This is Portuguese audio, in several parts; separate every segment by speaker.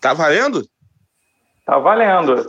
Speaker 1: Tá valendo?
Speaker 2: Tá valendo.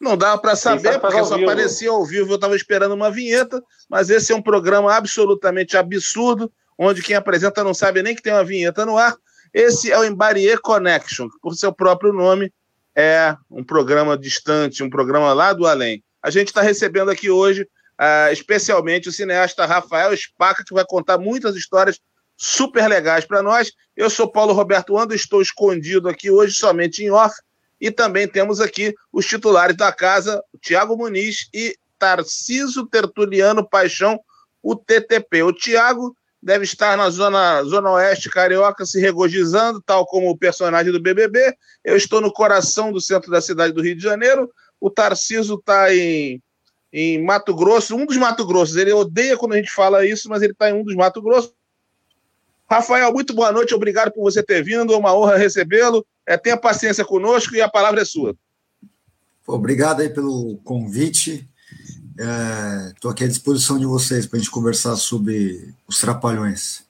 Speaker 1: Não dava para saber, porque só vivo. aparecia ao vivo. Eu estava esperando uma vinheta, mas esse é um programa absolutamente absurdo, onde quem apresenta não sabe nem que tem uma vinheta no ar. Esse é o Embarier Connection, que por seu próprio nome é um programa distante, um programa lá do além. A gente está recebendo aqui hoje, uh, especialmente, o cineasta Rafael Spaca, que vai contar muitas histórias super legais para nós. Eu sou Paulo Roberto Ando, estou escondido aqui hoje somente em off, e também temos aqui os titulares da casa, Tiago Muniz e Tarciso Tertuliano Paixão, o TTP. O Tiago deve estar na zona, zona oeste carioca se regozijando, tal como o personagem do BBB. Eu estou no coração do centro da cidade do Rio de Janeiro. O Tarciso está em, em Mato Grosso, um dos Mato Grossos. Ele odeia quando a gente fala isso, mas ele está em um dos Mato Grosso. Rafael, muito boa noite, obrigado por você ter vindo, é uma honra recebê-lo. É, tenha paciência conosco e a palavra é sua.
Speaker 3: Obrigado aí pelo convite. Estou é, aqui à disposição de vocês para a gente conversar sobre os trapalhões.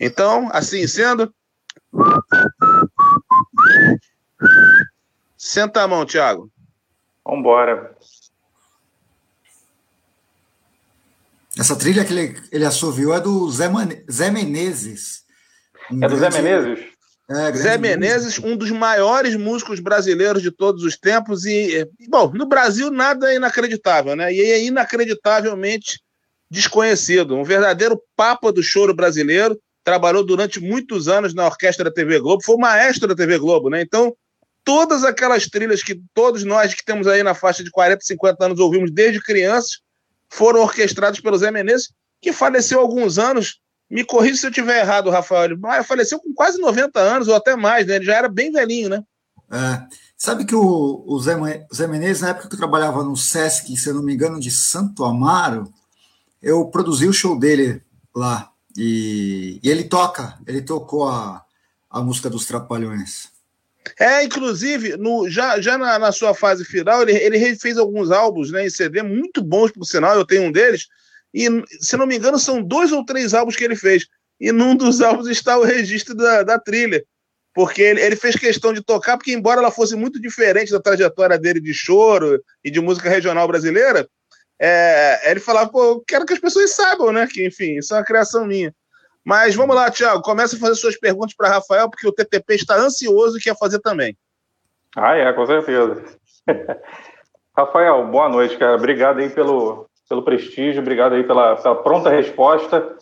Speaker 1: Então, assim sendo. Senta a mão, Thiago.
Speaker 2: Vamos embora.
Speaker 3: Essa trilha que ele, ele assoviou é do Zé, Mane Zé Menezes.
Speaker 2: Um é do grande... Zé Menezes?
Speaker 1: É, Zé Menezes, um dos maiores músicos brasileiros de todos os tempos. E, bom, no Brasil nada é inacreditável, né? E é inacreditavelmente desconhecido. Um verdadeiro papa do choro brasileiro. Trabalhou durante muitos anos na orquestra da TV Globo, foi o maestro da TV Globo, né? Então, todas aquelas trilhas que todos nós que temos aí na faixa de 40, 50 anos ouvimos desde crianças, foram orquestrados pelo Zé Menezes, que faleceu há alguns anos. Me corrija se eu estiver errado, Rafael. Ele faleceu com quase 90 anos, ou até mais, né? Ele já era bem velhinho, né?
Speaker 3: É. Sabe que o, o Zé, Zé Menezes, na época que eu trabalhava no Sesc, se eu não me engano, de Santo Amaro, eu produzi o show dele lá. E, e ele toca, ele tocou a, a música dos Trapalhões.
Speaker 1: É, inclusive, no, já, já na, na, sua fase final, ele, ele fez alguns álbuns né, em CD muito bons, por sinal, eu tenho um deles, e, se não me engano, são dois ou três álbuns que ele fez. E num dos álbuns está o registro da, da trilha. Porque ele, ele fez questão de tocar, porque, embora ela fosse muito diferente da trajetória dele de choro e de música regional brasileira, é, ele falava, pô, quero que as pessoas saibam, né? Que, enfim, isso é uma criação minha. Mas vamos lá, Tiago, comece a fazer suas perguntas para Rafael, porque o TTP está ansioso e quer fazer também.
Speaker 2: Ah, é, com certeza. Rafael, boa noite, cara. Obrigado aí pelo, pelo prestígio, obrigado aí pela, pela pronta resposta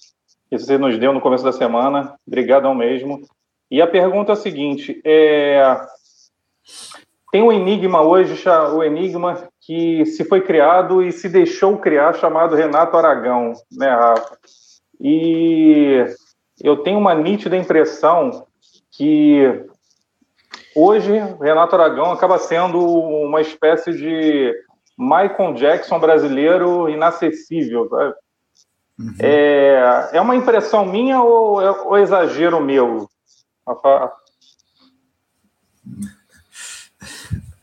Speaker 2: que você nos deu no começo da semana. Obrigadão mesmo. E a pergunta é a seguinte: é... tem um enigma hoje, o enigma que se foi criado e se deixou criar, chamado Renato Aragão, né, Rafa? E eu tenho uma nítida impressão que hoje Renato Aragão acaba sendo uma espécie de Michael Jackson brasileiro inacessível. Uhum. É, é uma impressão minha ou é ou exagero meu?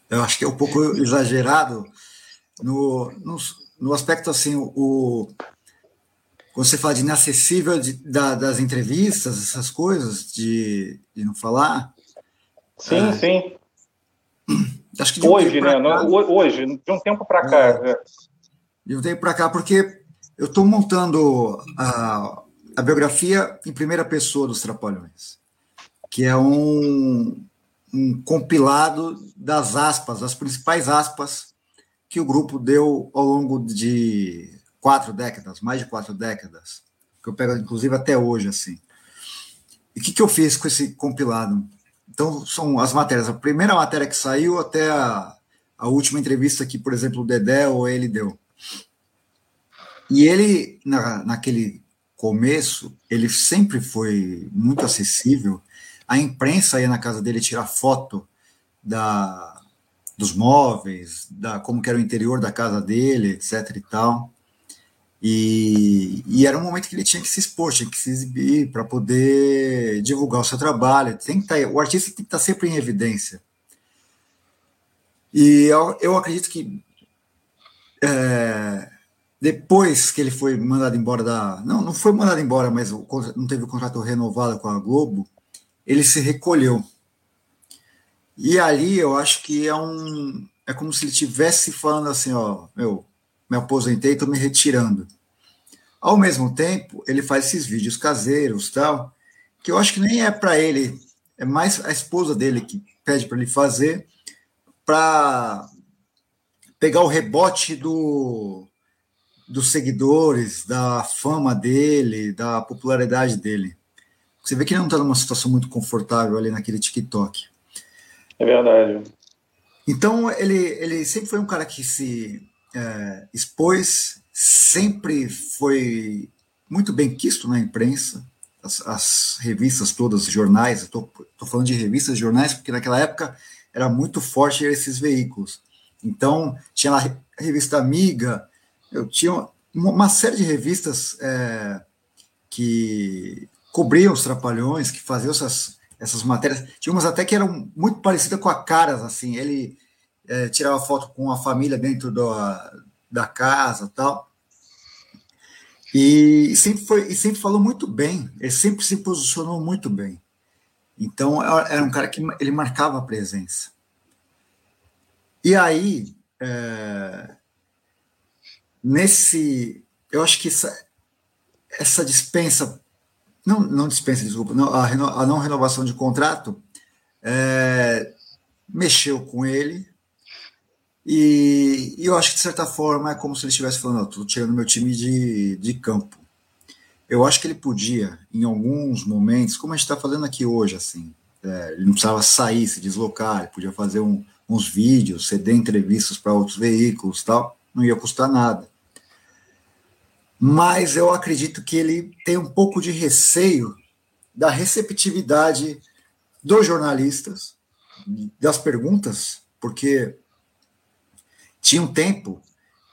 Speaker 3: Eu acho que é um pouco exagerado no, no, no aspecto assim, o, quando você fala de inacessível de, da, das entrevistas, essas coisas, de, de não falar.
Speaker 2: Sim, é, sim. Acho que hoje, né? Cá, hoje, de um tempo para cá. É, é.
Speaker 3: De um tempo para cá, porque eu estou montando a, a biografia em primeira pessoa dos Trapalhões, que é um, um compilado das aspas, as principais aspas que o grupo deu ao longo de quatro décadas, mais de quatro décadas, que eu pego inclusive até hoje assim. E o que, que eu fiz com esse compilado? Então, são as matérias. A primeira matéria que saiu até a, a última entrevista que, por exemplo, o Dedé ou ele deu. E ele, na, naquele começo, ele sempre foi muito acessível. A imprensa ia na casa dele tirar foto da, dos móveis, da como era o interior da casa dele, etc e tal. E, e, era um momento que ele tinha que se expor, tinha que se exibir para poder divulgar o seu trabalho. Tem que tá, o artista tem que estar tá sempre em evidência. E eu, eu acredito que é, depois que ele foi mandado embora da. Não, não foi mandado embora, mas não teve o contrato renovado com a Globo, ele se recolheu. E ali eu acho que é um. É como se ele estivesse falando assim: ó, meu, me aposentei, estou me retirando. Ao mesmo tempo, ele faz esses vídeos caseiros tal, que eu acho que nem é para ele, é mais a esposa dele que pede para ele fazer, para pegar o rebote do, dos seguidores, da fama dele, da popularidade dele. Você vê que ele não está numa situação muito confortável ali naquele TikTok.
Speaker 2: É verdade.
Speaker 3: Então, ele, ele sempre foi um cara que se é, expôs, sempre foi muito bem quisto na imprensa, as, as revistas todas, jornais, estou falando de revistas, jornais, porque naquela época era muito forte esses veículos. Então, tinha lá a revista Amiga, eu tinha uma série de revistas é, que cobriam os trapalhões, que faziam essas, essas matérias. Tinha umas até que eram muito parecidas com a Caras, assim. Ele é, tirava foto com a família dentro do, da casa tal. E sempre, foi, e sempre falou muito bem, ele sempre se posicionou muito bem. Então, era um cara que ele marcava a presença. E aí, é, nesse. Eu acho que essa, essa dispensa. Não, não dispensa, desculpa, não, a, reno, a, não renovação de contrato é, mexeu com ele. E, e, eu acho que, de certa forma, é como se ele estivesse falando: estou tirando meu time de, de campo. Eu acho que ele podia, em alguns momentos, como a gente está fazendo aqui hoje, assim, é, ele não precisava sair, se deslocar, ele podia fazer um, uns vídeos, ceder entrevistas para outros veículos tal, não ia custar nada mas eu acredito que ele tem um pouco de receio da receptividade dos jornalistas, das perguntas, porque tinha um tempo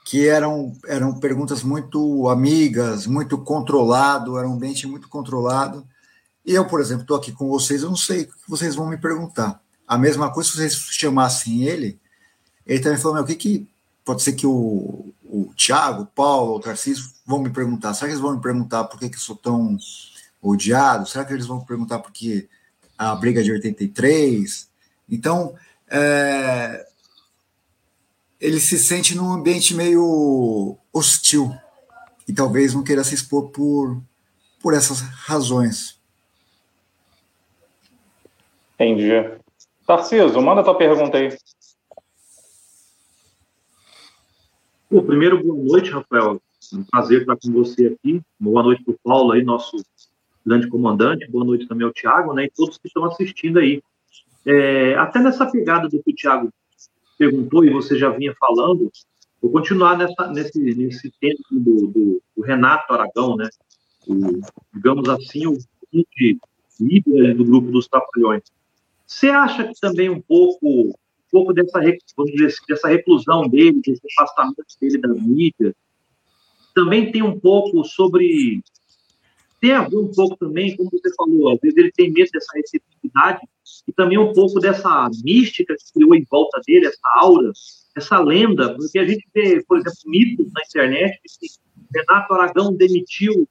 Speaker 3: que eram, eram perguntas muito amigas, muito controlado, era um ambiente muito controlado. E eu, por exemplo, estou aqui com vocês, eu não sei o que vocês vão me perguntar. A mesma coisa se vocês chamassem ele, ele também falou, meu, o que, que pode ser que o, o Thiago, o Paulo, o Tarcísio vão me perguntar. Será que eles vão me perguntar por que, que eu sou tão odiado? Será que eles vão me perguntar por que a briga de 83? Então, é, ele se sente num ambiente meio hostil e talvez não queira se expor por, por essas razões.
Speaker 2: Entendi. Tarcísio, manda tua pergunta aí.
Speaker 4: Pô, primeiro, boa noite, Rafael. Um prazer estar com você aqui. Boa noite para o Paulo aí, nosso grande comandante. Boa noite também ao Tiago, né? E todos que estão assistindo aí. É, até nessa pegada do que o Tiago perguntou e você já vinha falando, vou continuar nessa, nesse, nesse tempo do, do, do Renato Aragão, né? O, digamos assim, o líder do grupo dos Trapalhões. Você acha que também um pouco pouco dessa, vamos dizer, assim, dessa reclusão dele, desse afastamento dele da mídia. Também tem um pouco sobre. Tem a ver um pouco também, como você falou, às vezes ele tem medo dessa receptividade e também um pouco dessa mística que criou em volta dele, essa aura, essa lenda, porque a gente vê, por exemplo, mitos na internet que Renato Aragão demitiu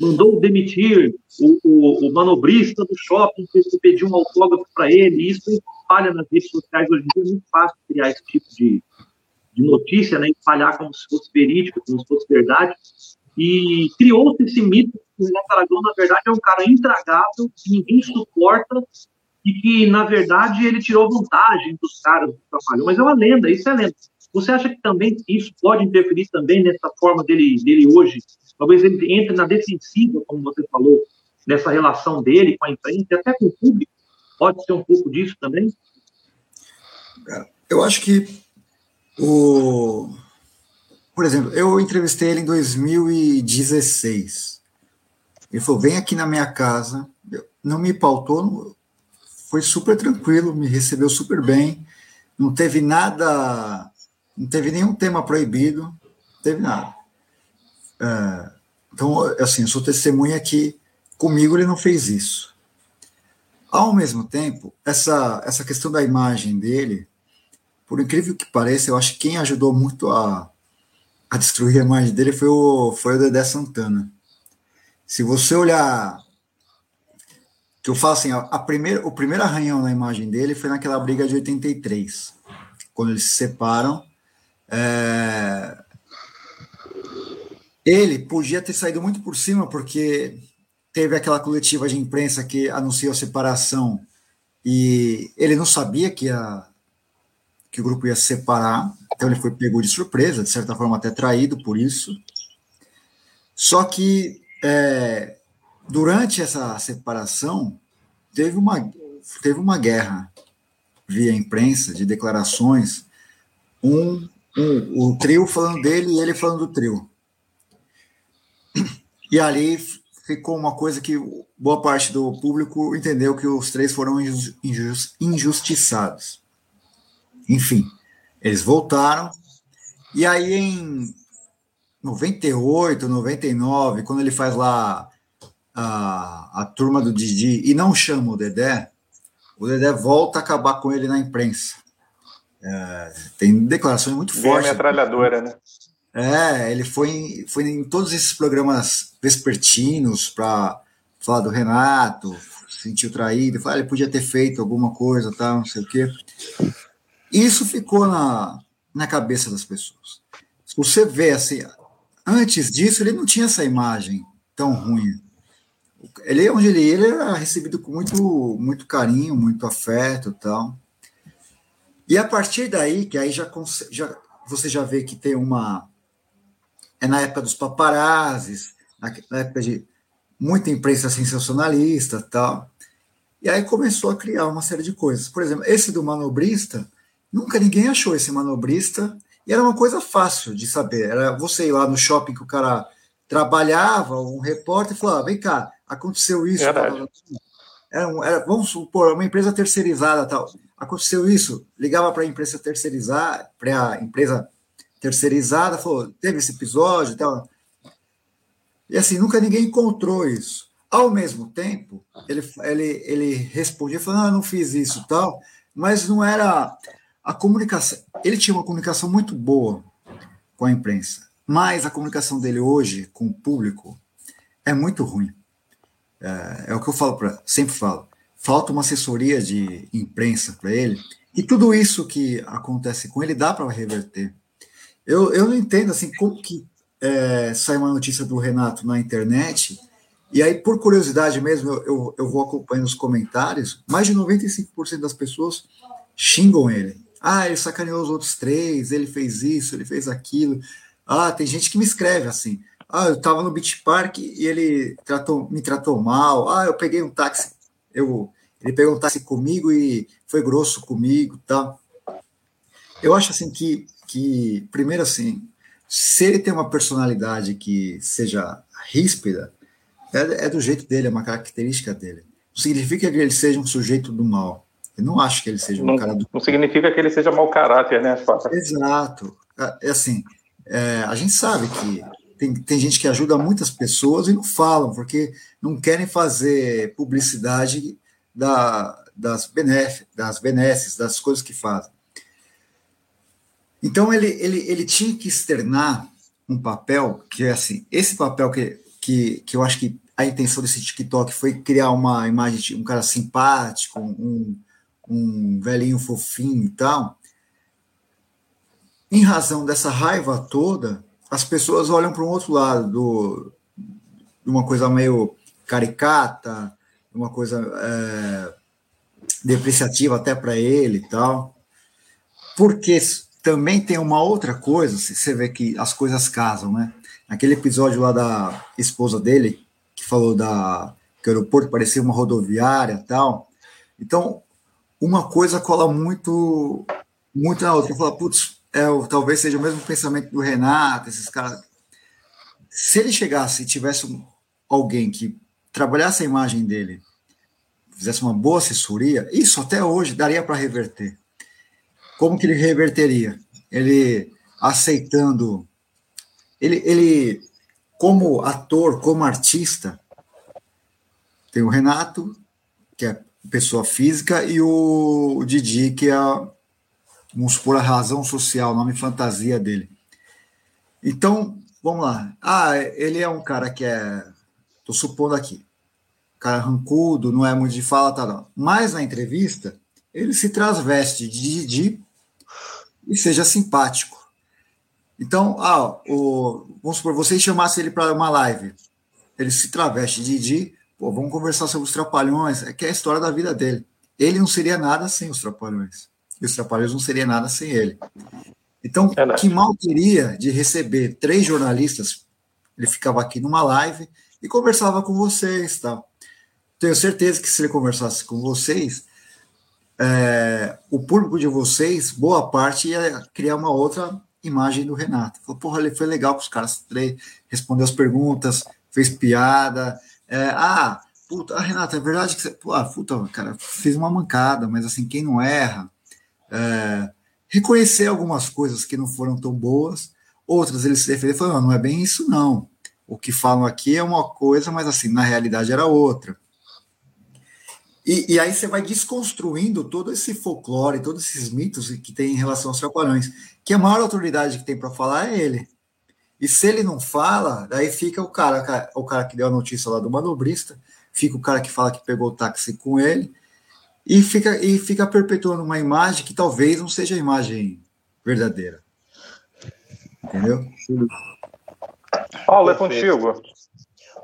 Speaker 4: mandou demitir o, o, o, manobrista do shopping que pediu um autógrafo para ele. E isso espalha nas redes sociais hoje em dia. É muito fácil criar esse tipo de, de notícia, né? espalhar como se fosse verídico, como se fosse verdade. E criou-se esse mito o Renato Aragão, na verdade, é um cara intragável, que ninguém suporta e que, na verdade, ele tirou vantagem dos caras que trabalham. Mas é uma lenda, isso é lenda. Você acha que também isso pode interferir também nessa forma dele, dele hoje Talvez ele entre na defensiva, como você falou, nessa relação dele com a imprensa até com o público. Pode ser um pouco disso também?
Speaker 3: Eu acho que o. Por exemplo, eu entrevistei ele em 2016. Ele falou: vem aqui na minha casa. Não me pautou, foi super tranquilo, me recebeu super bem. Não teve nada, não teve nenhum tema proibido, não teve nada. É, então, assim, eu sou testemunha que comigo ele não fez isso. Ao mesmo tempo, essa, essa questão da imagem dele, por incrível que pareça, eu acho que quem ajudou muito a, a destruir a imagem dele foi o, foi o Dedé Santana. Se você olhar que eu falo assim, a, a primeira, o primeiro arranhão na imagem dele foi naquela briga de 83, quando eles se separam. É, ele podia ter saído muito por cima, porque teve aquela coletiva de imprensa que anunciou a separação e ele não sabia que, a, que o grupo ia se separar, então ele foi pego de surpresa, de certa forma até traído por isso. Só que é, durante essa separação teve uma, teve uma guerra via imprensa de declarações, um, um, o trio falando dele e ele falando do trio. E ali ficou uma coisa que boa parte do público entendeu que os três foram injustiçados. Enfim, eles voltaram, e aí em 98, 99, quando ele faz lá a, a turma do Didi e não chama o Dedé, o Dedé volta a acabar com ele na imprensa. É, tem declarações muito Bem fortes.
Speaker 2: metralhadora, né?
Speaker 3: É, ele foi em, foi em todos esses programas vespertinos para falar do Renato, sentiu traído, ah, ele podia ter feito alguma coisa, tal, não sei o quê. Isso ficou na, na cabeça das pessoas. Se você vê assim, antes disso, ele não tinha essa imagem tão ruim. Ele, onde ele ia, ele era recebido com muito, muito carinho, muito afeto tal. E a partir daí, que aí já, já você já vê que tem uma. É na época dos paparazzis, na, na época de muita imprensa sensacionalista tal. E aí começou a criar uma série de coisas. Por exemplo, esse do manobrista, nunca ninguém achou esse manobrista, e era uma coisa fácil de saber. Era você ir lá no shopping que o cara trabalhava, um repórter, e falava: vem cá, aconteceu isso. Era, era, vamos supor, uma empresa terceirizada tal. Aconteceu isso, ligava para a empresa terceirizada, para a empresa terceirizada, falou: teve esse episódio tal. E assim, nunca ninguém encontrou isso. Ao mesmo tempo, ele, ele, ele respondia, falando, ah, não fiz isso tal, mas não era a comunicação. Ele tinha uma comunicação muito boa com a imprensa, mas a comunicação dele hoje com o público é muito ruim. É, é o que eu falo para, sempre falo. Falta uma assessoria de imprensa para ele, e tudo isso que acontece com ele dá para reverter. Eu, eu não entendo assim como que é, sai uma notícia do Renato na internet, e aí, por curiosidade mesmo, eu, eu, eu vou acompanhando os comentários, mais de 95% das pessoas xingam ele. Ah, ele sacaneou os outros três, ele fez isso, ele fez aquilo. Ah, tem gente que me escreve assim. Ah, eu estava no Beach Park e ele tratou, me tratou mal. Ah, eu peguei um táxi, eu, ele pegou um táxi comigo e foi grosso comigo, tá? Eu acho assim que, que primeiro assim, se ele tem uma personalidade que seja ríspida, é, é, do jeito dele, é uma característica dele. Não significa que ele seja um sujeito do mal. Eu não acho que ele seja um cara do
Speaker 2: Não significa que ele seja mau caráter, né,
Speaker 3: Fábio? Exato. É, é assim, é, a gente sabe que tem, tem gente que ajuda muitas pessoas e não falam, porque não querem fazer publicidade da, das, benef, das benesses, das coisas que fazem. Então ele, ele, ele tinha que externar um papel que é assim, esse papel que, que, que eu acho que a intenção desse TikTok foi criar uma imagem de um cara simpático, um, um velhinho fofinho e tal. Em razão dessa raiva toda, as pessoas olham para um outro lado, do, de uma coisa meio caricata, uma coisa é, depreciativa até para ele e tal. Porque também tem uma outra coisa, você vê que as coisas casam, né? Aquele episódio lá da esposa dele, que falou da que o aeroporto parecia uma rodoviária tal. Então, uma coisa cola muito muito na outra. Fala, putz, é, talvez seja o mesmo pensamento do Renato, esses caras. Se ele chegasse e tivesse alguém que trabalhasse a imagem dele, fizesse uma boa assessoria, isso até hoje daria para reverter. Como que ele reverteria? Ele aceitando. Ele, ele, como ator, como artista, tem o Renato, que é pessoa física, e o Didi, que é, vamos supor, a razão social, nome fantasia dele. Então, vamos lá. Ah, ele é um cara que é. Estou supondo aqui. cara rancudo, não é muito de fala, tá, não. Mas na entrevista, ele se transveste de Didi e seja simpático. Então, ah, o, vamos supor, vocês chamassem ele para uma live, ele se traveste de Didi, pô, vamos conversar sobre os trapalhões, é que é a história da vida dele. Ele não seria nada sem os trapalhões. E os trapalhões não seria nada sem ele. Então, é que mal teria de receber três jornalistas, ele ficava aqui numa live e conversava com vocês, tal. Tenho certeza que se ele conversasse com vocês, é, o público de vocês, boa parte, ia criar uma outra imagem do Renato. Falou, porra, ele foi legal com os caras três, respondeu as perguntas, fez piada. É, ah, puta, ah, Renato, é verdade que você. Ah, puta, cara, fez uma mancada, mas assim, quem não erra. É, reconhecer algumas coisas que não foram tão boas, outras ele se defendeu e falou: não, não é bem isso, não. O que falam aqui é uma coisa, mas assim, na realidade era outra. E, e, aí você vai desconstruindo todo esse folclore, todos esses mitos que tem em relação aos trapalhões, que a maior autoridade que tem para falar é ele. E se ele não fala, daí fica o cara, o cara que deu a notícia lá do manobrista, fica o cara que fala que pegou o táxi com ele, e fica, e fica perpetuando uma imagem que talvez não seja a imagem verdadeira. Entendeu?
Speaker 2: Paulo, é contigo.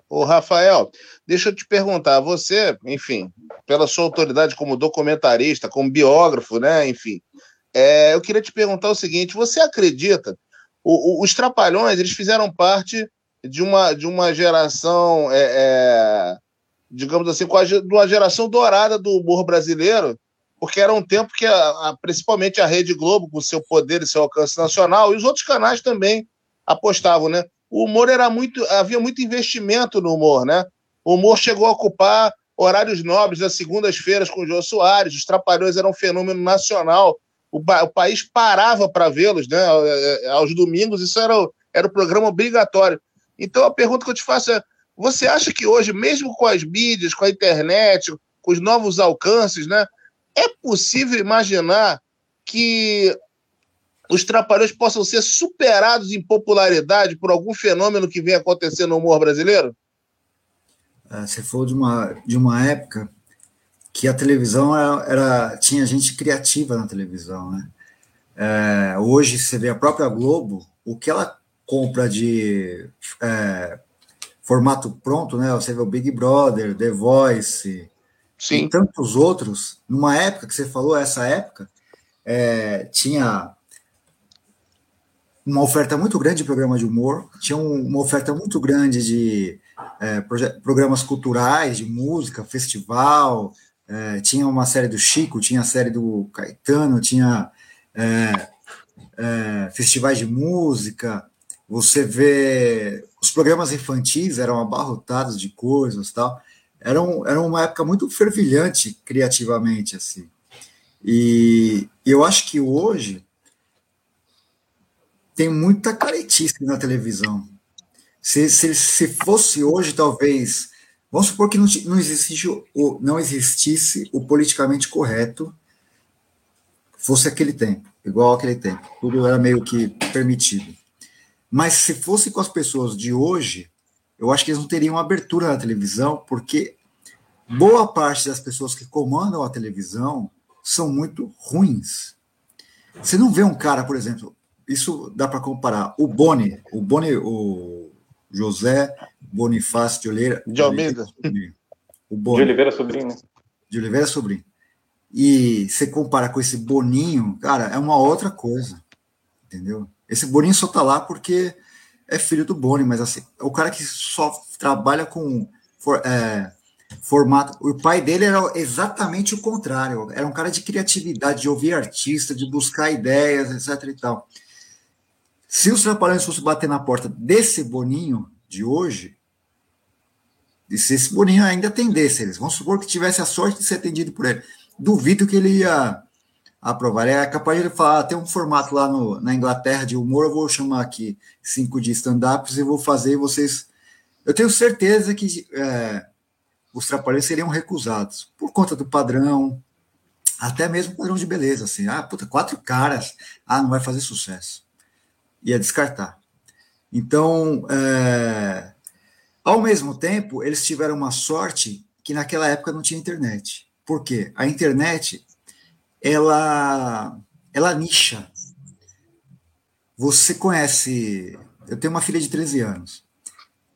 Speaker 1: Ô, Rafael, deixa eu te perguntar, você, enfim, pela sua autoridade como documentarista, como biógrafo, né, enfim, é, eu queria te perguntar o seguinte, você acredita, o, o, os Trapalhões, eles fizeram parte de uma, de uma geração, é, é, digamos assim, de uma geração dourada do humor brasileiro, porque era um tempo que, a, a, principalmente a Rede Globo, com seu poder e seu alcance nacional, e os outros canais também apostavam, né? o humor era muito. havia muito investimento no humor, né? O humor chegou a ocupar horários nobres das segundas-feiras com o Jô Soares, os Trapalhões eram um fenômeno nacional. O, o país parava para vê-los, né? Aos domingos, isso era, era o programa obrigatório. Então a pergunta que eu te faço é: você acha que hoje, mesmo com as mídias, com a internet, com os novos alcances, né, é possível imaginar que os Trapalhões possam ser superados em popularidade por algum fenômeno que vem acontecendo no humor brasileiro?
Speaker 3: É, você falou de uma, de uma época que a televisão era, era tinha gente criativa na televisão, né? É, hoje você vê a própria Globo, o que ela compra de é, formato pronto, né? Você vê o Big Brother, The Voice, Sim. e tantos outros. Numa época que você falou, essa época, é, tinha uma oferta muito grande de programa de humor, tinha uma oferta muito grande de é, programas culturais, de música, festival, é, tinha uma série do Chico, tinha a série do Caetano, tinha é, é festivais de música, você vê os programas infantis eram abarrotados de coisas tal, era, um, era uma época muito fervilhante criativamente, assim, e eu acho que hoje tem muita caretice na televisão. Se, se, se fosse hoje, talvez. Vamos supor que não, não, existisse o, não existisse o politicamente correto, fosse aquele tempo, igual aquele tempo. Tudo era meio que permitido. Mas se fosse com as pessoas de hoje, eu acho que eles não teriam abertura na televisão, porque boa parte das pessoas que comandam a televisão são muito ruins. Você não vê um cara, por exemplo, isso dá para comparar. O Boni, o Boni, o José Bonifácio de Oliveira.
Speaker 1: De Almeida.
Speaker 2: O Boni, de Oliveira Sobrinho. Né?
Speaker 3: De Oliveira Sobrinho. E você compara com esse Boninho, cara, é uma outra coisa. Entendeu? Esse Boninho só tá lá porque é filho do Boni, mas assim, é o cara que só trabalha com for, é, formato. O pai dele era exatamente o contrário. Era um cara de criatividade, de ouvir artista, de buscar ideias, etc. e tal. Se os Trapalhões fossem bater na porta desse Boninho de hoje, e se esse Boninho ainda atendesse eles, vamos supor que tivesse a sorte de ser atendido por ele, duvido que ele ia aprovar. É capaz de ele falar: ah, tem um formato lá no, na Inglaterra de humor, eu vou chamar aqui cinco de stand-ups e vou fazer vocês. Eu tenho certeza que é, os Trapalhões seriam recusados por conta do padrão, até mesmo padrão de beleza, assim. Ah, puta, quatro caras, ah, não vai fazer sucesso ia descartar. Então, é, ao mesmo tempo, eles tiveram uma sorte que naquela época não tinha internet. Por quê? A internet, ela, ela nicha. Você conhece... Eu tenho uma filha de 13 anos.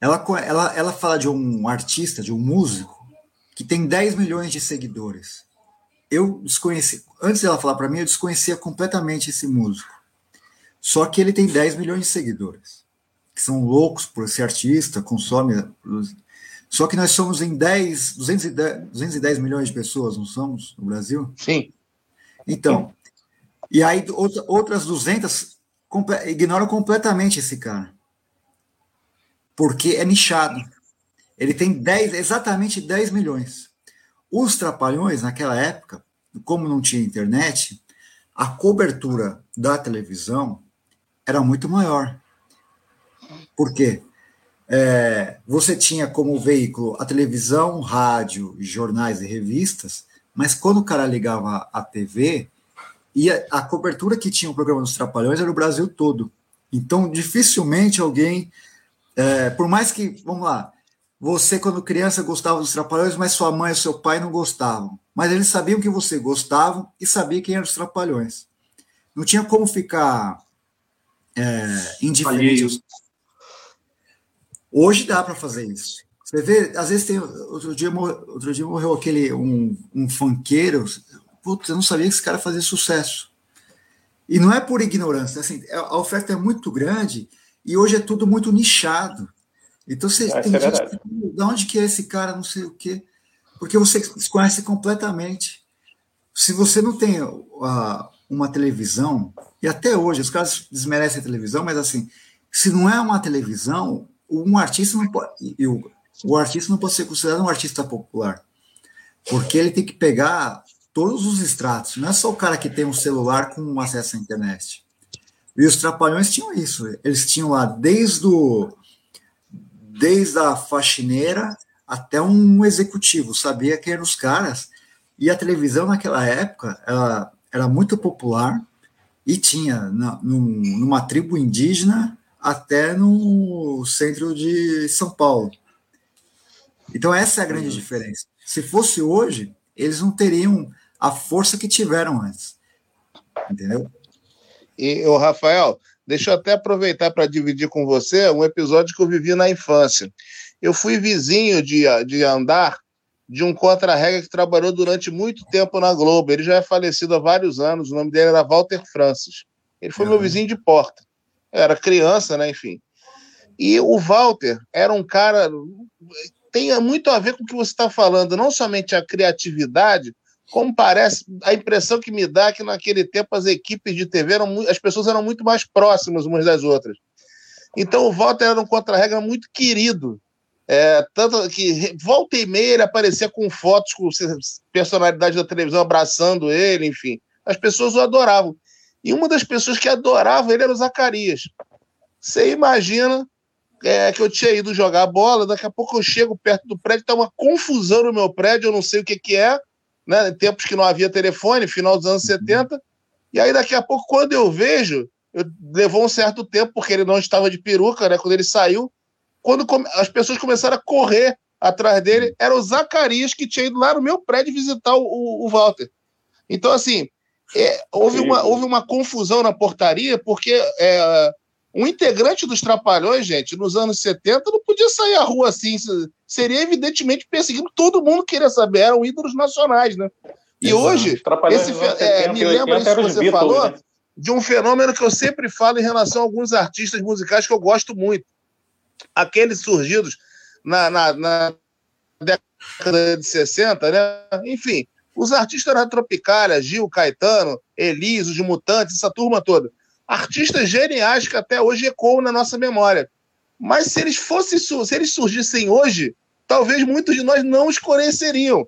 Speaker 3: Ela, ela, ela fala de um artista, de um músico, que tem 10 milhões de seguidores. Eu desconheci, antes dela falar para mim, eu desconhecia completamente esse músico. Só que ele tem 10 milhões de seguidores, que são loucos por esse artista, consome. Só que nós somos em 10, 210, 210 milhões de pessoas, não somos no Brasil?
Speaker 1: Sim.
Speaker 3: Então, e aí outras 200 ignoram completamente esse cara. Porque é nichado. Ele tem 10, exatamente 10 milhões. Os trapalhões, naquela época, como não tinha internet, a cobertura da televisão era muito maior. Por quê? É, você tinha como veículo a televisão, rádio, jornais e revistas, mas quando o cara ligava a TV, e a, a cobertura que tinha o programa dos Trapalhões era o Brasil todo. Então, dificilmente alguém, é, por mais que, vamos lá, você, quando criança, gostava dos Trapalhões, mas sua mãe e seu pai não gostavam. Mas eles sabiam que você gostava e sabia quem eram os Trapalhões. Não tinha como ficar é, indiferente. Hoje dá para fazer isso. Você vê, às vezes tem. Outro dia, outro dia morreu aquele um, um funkeiro. Putz, eu não sabia que esse cara fazia sucesso. E não é por ignorância, assim, é, a oferta é muito grande e hoje é tudo muito nichado. Então você é, tem é gente, de onde que é esse cara, não sei o quê, porque você conhece completamente. Se você não tem uh, uma televisão, e até hoje, os caras desmerecem a televisão, mas assim, se não é uma televisão, um artista não pode. O, o artista não pode ser considerado um artista popular. Porque ele tem que pegar todos os estratos. Não é só o cara que tem um celular com acesso à internet. E os trapalhões tinham isso. Eles tinham lá desde o, desde a faxineira até um executivo, sabia quem eram os caras. E a televisão naquela época ela era muito popular e tinha na, num, numa tribo indígena até no centro de São Paulo. Então, essa é a grande uhum. diferença. Se fosse hoje, eles não teriam a força que tiveram antes. Entendeu?
Speaker 1: E, o Rafael, deixa eu até aproveitar para dividir com você um episódio que eu vivi na infância. Eu fui vizinho de, de andar de um contra-regra que trabalhou durante muito tempo na Globo. Ele já é falecido há vários anos, o nome dele era Walter Francis. Ele foi uhum. meu vizinho de porta. Eu era criança, né? Enfim. E o Walter era um cara. Tem muito a ver com o que você está falando, não somente a criatividade, como parece, a impressão que me dá é que naquele tempo as equipes de TV eram as pessoas eram muito mais próximas umas das outras. Então o Walter era um contra-regra muito querido é, tanto que volta e meia ele aparecia com fotos com personalidade da televisão abraçando ele, enfim. As pessoas o adoravam. E uma das pessoas que adorava ele era o Zacarias. Você imagina é, que eu tinha ido jogar bola, daqui a pouco eu chego perto do prédio, tá uma confusão no meu prédio, eu não sei o que, que é, né? Tempos que não havia telefone, final dos anos 70. E aí, daqui a pouco, quando eu vejo, eu, levou um certo tempo, porque ele não estava de peruca, né? Quando ele saiu, quando as pessoas começaram a correr atrás dele, era o Zacarias que tinha ido lá no meu prédio visitar o, o Walter. Então, assim, é, houve, uma, houve uma confusão na portaria, porque é, um integrante dos Trapalhões, gente, nos anos 70, não podia sair à rua assim, seria evidentemente perseguindo todo mundo queria saber, eram ídolos nacionais, né? E Exato. hoje, esse, é, me lembra isso que você Beatles, falou, né? de um fenômeno que eu sempre falo em relação a alguns artistas musicais que eu gosto muito aqueles surgidos na, na, na década de 60, né? Enfim, os artistas da Tropicália, Gil, Caetano, Elis, os Mutantes, essa turma toda. Artistas geniais que até hoje ecoam na nossa memória. Mas se eles fossem, se eles surgissem hoje, talvez muitos de nós não os conheceriam.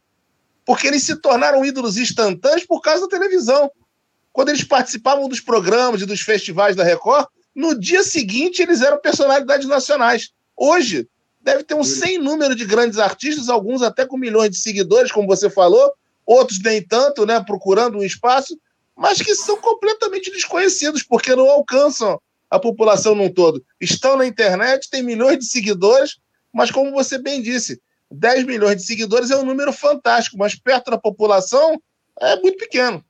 Speaker 1: Porque eles se tornaram ídolos instantâneos por causa da televisão. Quando eles participavam dos programas e dos festivais da Record, no dia seguinte, eles eram personalidades nacionais. Hoje, deve ter um sem número de grandes artistas, alguns até com milhões de seguidores, como você falou, outros nem tanto, né, procurando um espaço, mas que são completamente desconhecidos, porque não alcançam a população num todo. Estão na internet, têm milhões de seguidores, mas como você bem disse, 10 milhões de seguidores é um número fantástico, mas perto da população é muito pequeno.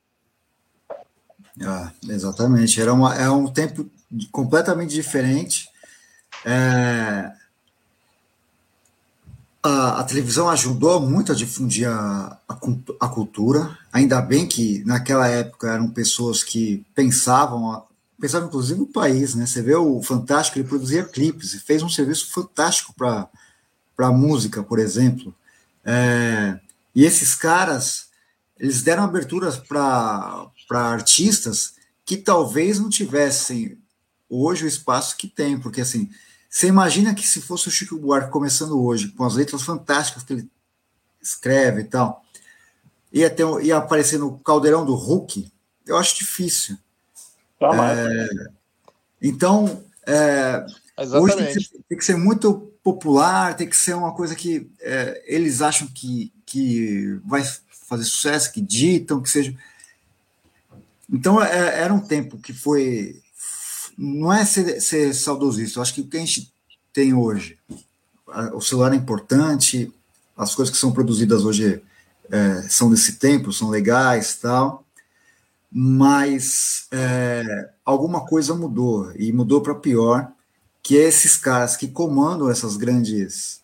Speaker 3: Ah, exatamente. Era uma, é um tempo completamente diferente. É, a, a, televisão ajudou muito a difundir a, a, a, cultura. Ainda bem que naquela época eram pessoas que pensavam, pensavam inclusive o país, né? Você vê o Fantástico, ele produzia clipes e fez um serviço fantástico para a música, por exemplo. É, e esses caras, eles deram aberturas para artistas que talvez não tivessem hoje o espaço que tem, porque assim, você imagina que se fosse o Chico Buarque começando hoje, com as letras fantásticas que ele escreve e tal, ia, ter, ia aparecer no caldeirão do Hulk, eu acho difícil. É, então, é, hoje tem que, ser, tem que, ser, muito popular, tem que ser uma coisa que é, eles acham que, que vai fazer sucesso, que ditam, que seja. Então, é, era um tempo que foi não é ser, ser saudosista, eu acho que o que a gente tem hoje, o celular é importante, as coisas que são produzidas hoje é, são desse tempo, são legais tal, mas é, alguma coisa mudou, e mudou para pior, que é esses caras que comandam essas grandes,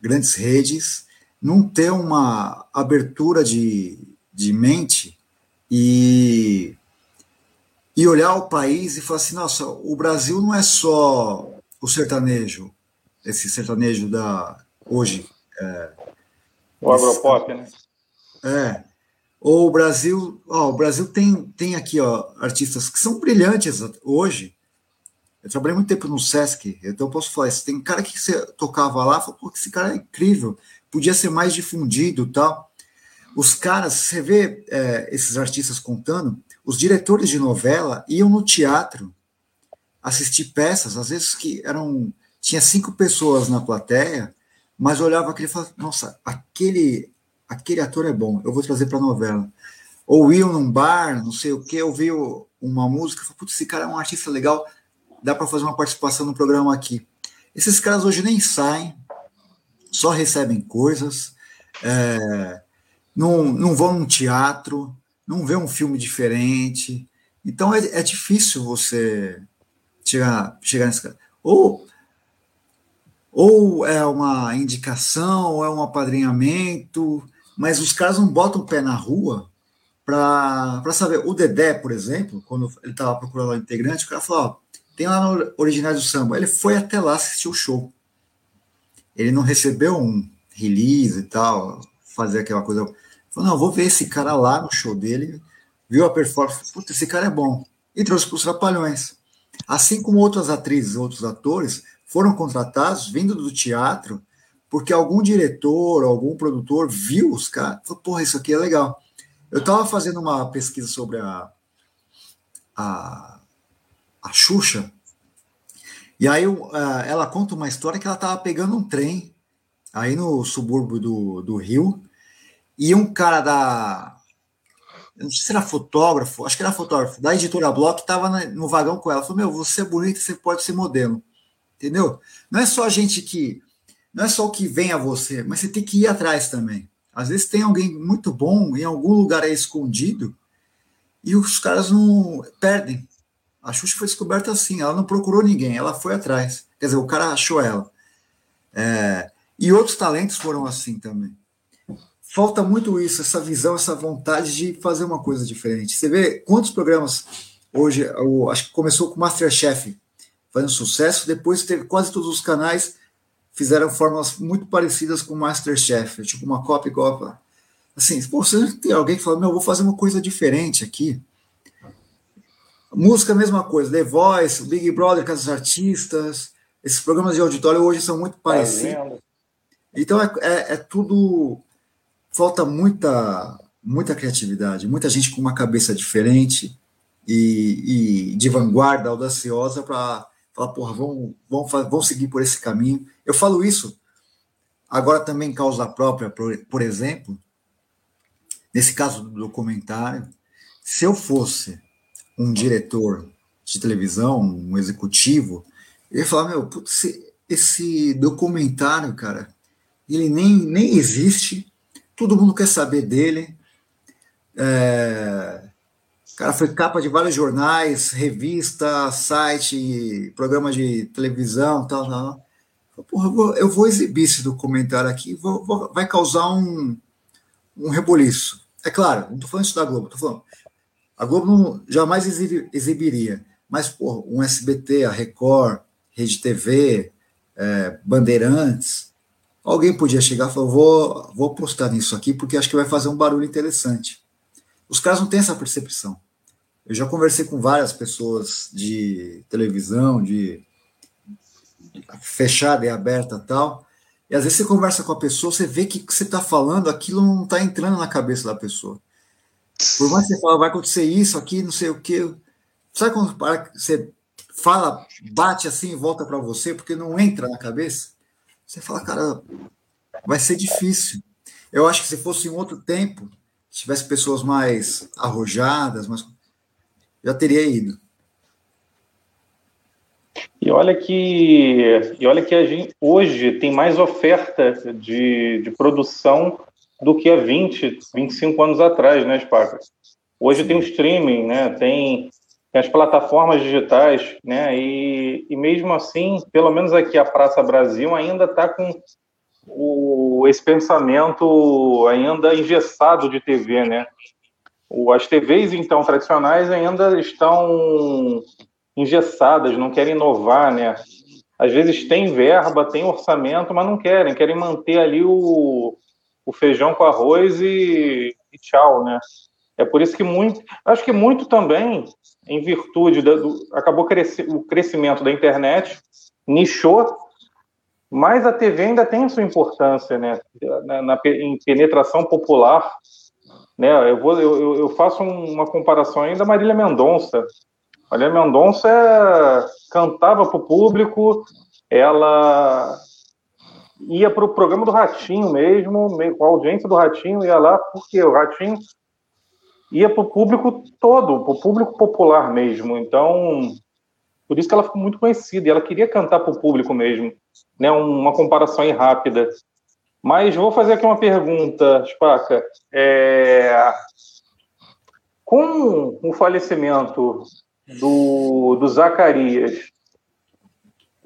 Speaker 3: grandes redes não ter uma abertura de, de mente e e olhar o país e falar assim: nossa, o Brasil não é só o sertanejo, esse sertanejo da hoje. É,
Speaker 2: o agropop, né?
Speaker 3: É. Ou o Brasil, ó, o Brasil tem, tem aqui ó, artistas que são brilhantes hoje. Eu trabalhei muito tempo no Sesc, então eu posso falar isso. Tem cara que você tocava lá, falou, pô, esse cara é incrível, podia ser mais difundido tal. Os caras, você vê é, esses artistas contando, os diretores de novela iam no teatro assistir peças, às vezes que eram tinha cinco pessoas na plateia, mas olhava aquele e falava, nossa, aquele aquele ator é bom, eu vou trazer para a novela. Ou iam num bar, não sei o que, ouviu uma música, falou, putz, esse cara é um artista legal, dá para fazer uma participação no programa aqui. Esses caras hoje nem saem, só recebem coisas, é, não, não vão num teatro, não vê um filme diferente. Então é, é difícil você chegar, chegar nesse cara. Ou, ou é uma indicação, ou é um apadrinhamento, mas os caras não botam o pé na rua para saber. O Dedé, por exemplo, quando ele estava procurando o integrante, o cara falou: ó, tem lá no Originais do Samba. Ele foi até lá assistir o show. Ele não recebeu um release e tal, fazer aquela coisa Falou, não, vou ver esse cara lá no show dele, viu a performance, puta, esse cara é bom. E trouxe para os Trapalhões. Assim como outras atrizes, outros atores foram contratados vindo do teatro, porque algum diretor, algum produtor viu os caras, falou, porra, isso aqui é legal. Eu estava fazendo uma pesquisa sobre a, a, a Xuxa, e aí ela conta uma história que ela estava pegando um trem aí no subúrbio do, do Rio, e um cara da. Não sei se era fotógrafo, acho que era fotógrafo, da editora Block, estava no vagão com ela. Falou: Meu, você é bonita, você pode ser modelo. Entendeu? Não é só a gente que. Não é só o que vem a você, mas você tem que ir atrás também. Às vezes tem alguém muito bom em algum lugar aí escondido e os caras não perdem. A Xuxa foi descoberta assim, ela não procurou ninguém, ela foi atrás. Quer dizer, o cara achou ela. É, e outros talentos foram assim também falta muito isso, essa visão, essa vontade de fazer uma coisa diferente. Você vê quantos programas hoje, eu acho que começou com Masterchef fazendo sucesso, depois teve quase todos os canais fizeram formas muito parecidas com Masterchef, tipo uma copy copa. Assim, pô, você tem alguém que fala, meu, vou fazer uma coisa diferente aqui. Música, mesma coisa, The Voice, Big Brother com as artistas, esses programas de auditório hoje são muito parecidos. Então é, é, é tudo falta muita, muita criatividade, muita gente com uma cabeça diferente e, e de vanguarda, audaciosa, para falar, porra, vamos, vamos, vamos seguir por esse caminho. Eu falo isso agora também em causa própria, por, por exemplo, nesse caso do documentário, se eu fosse um diretor de televisão, um executivo, eu ia falar, meu, putz, esse, esse documentário, cara, ele nem, nem existe, todo mundo quer saber dele. É, cara foi capa de vários jornais, revista, site, programa de televisão, tal, tal. Porra, eu, vou, eu vou exibir esse documentário aqui, vou, vou, vai causar um, um reboliço. É claro, não estou falando isso da Globo, estou falando. A Globo não, jamais exibiria, mas, porra, um SBT, a Record, Rede TV, é, Bandeirantes, alguém podia chegar e falar: vou, vou postar nisso aqui porque acho que vai fazer um barulho interessante. Os caras não têm essa percepção. Eu já conversei com várias pessoas de televisão, de fechada e aberta tal, e às vezes você conversa com a pessoa, você vê que o que você está falando, aquilo não está entrando na cabeça da pessoa. Por mais que você fala, vai acontecer isso aqui, não sei o quê. Sabe quando você fala, bate assim e volta para você, porque não entra na cabeça? Você fala, cara, vai ser difícil. Eu acho que se fosse em outro tempo, se tivesse pessoas mais arrojadas, mais... já teria ido.
Speaker 2: E olha que, e olha que a gente hoje tem mais oferta de, de produção do que há 20, 25 anos atrás, né, Spaca? Hoje tem o streaming, né? Tem, tem as plataformas digitais, né? E, e mesmo assim, pelo menos aqui a Praça Brasil ainda está com o, esse pensamento ainda engessado de TV, né? O, as TVs, então, tradicionais ainda estão engessadas, não querem inovar, né? Às vezes tem verba, tem orçamento, mas não querem, querem manter ali o, o feijão com arroz e, e tchau, né? É por isso que muito, acho que muito também, em virtude do, acabou o crescimento da internet, nichou, mas a TV ainda tem a sua importância, né? Na, na em penetração popular, né? Eu vou, eu, eu faço uma comparação ainda Marília Mendonça. Marília Mendonça é, cantava para o público, ela ia para o programa do Ratinho mesmo, com a audiência do Ratinho, ia lá, porque o Ratinho ia para o público todo, para o público popular mesmo. Então, por isso que ela ficou muito conhecida, e ela queria cantar para o público mesmo. Né? Uma comparação aí rápida. Mas vou fazer aqui uma pergunta, Spaca. É... Com o falecimento do, do Zacarias,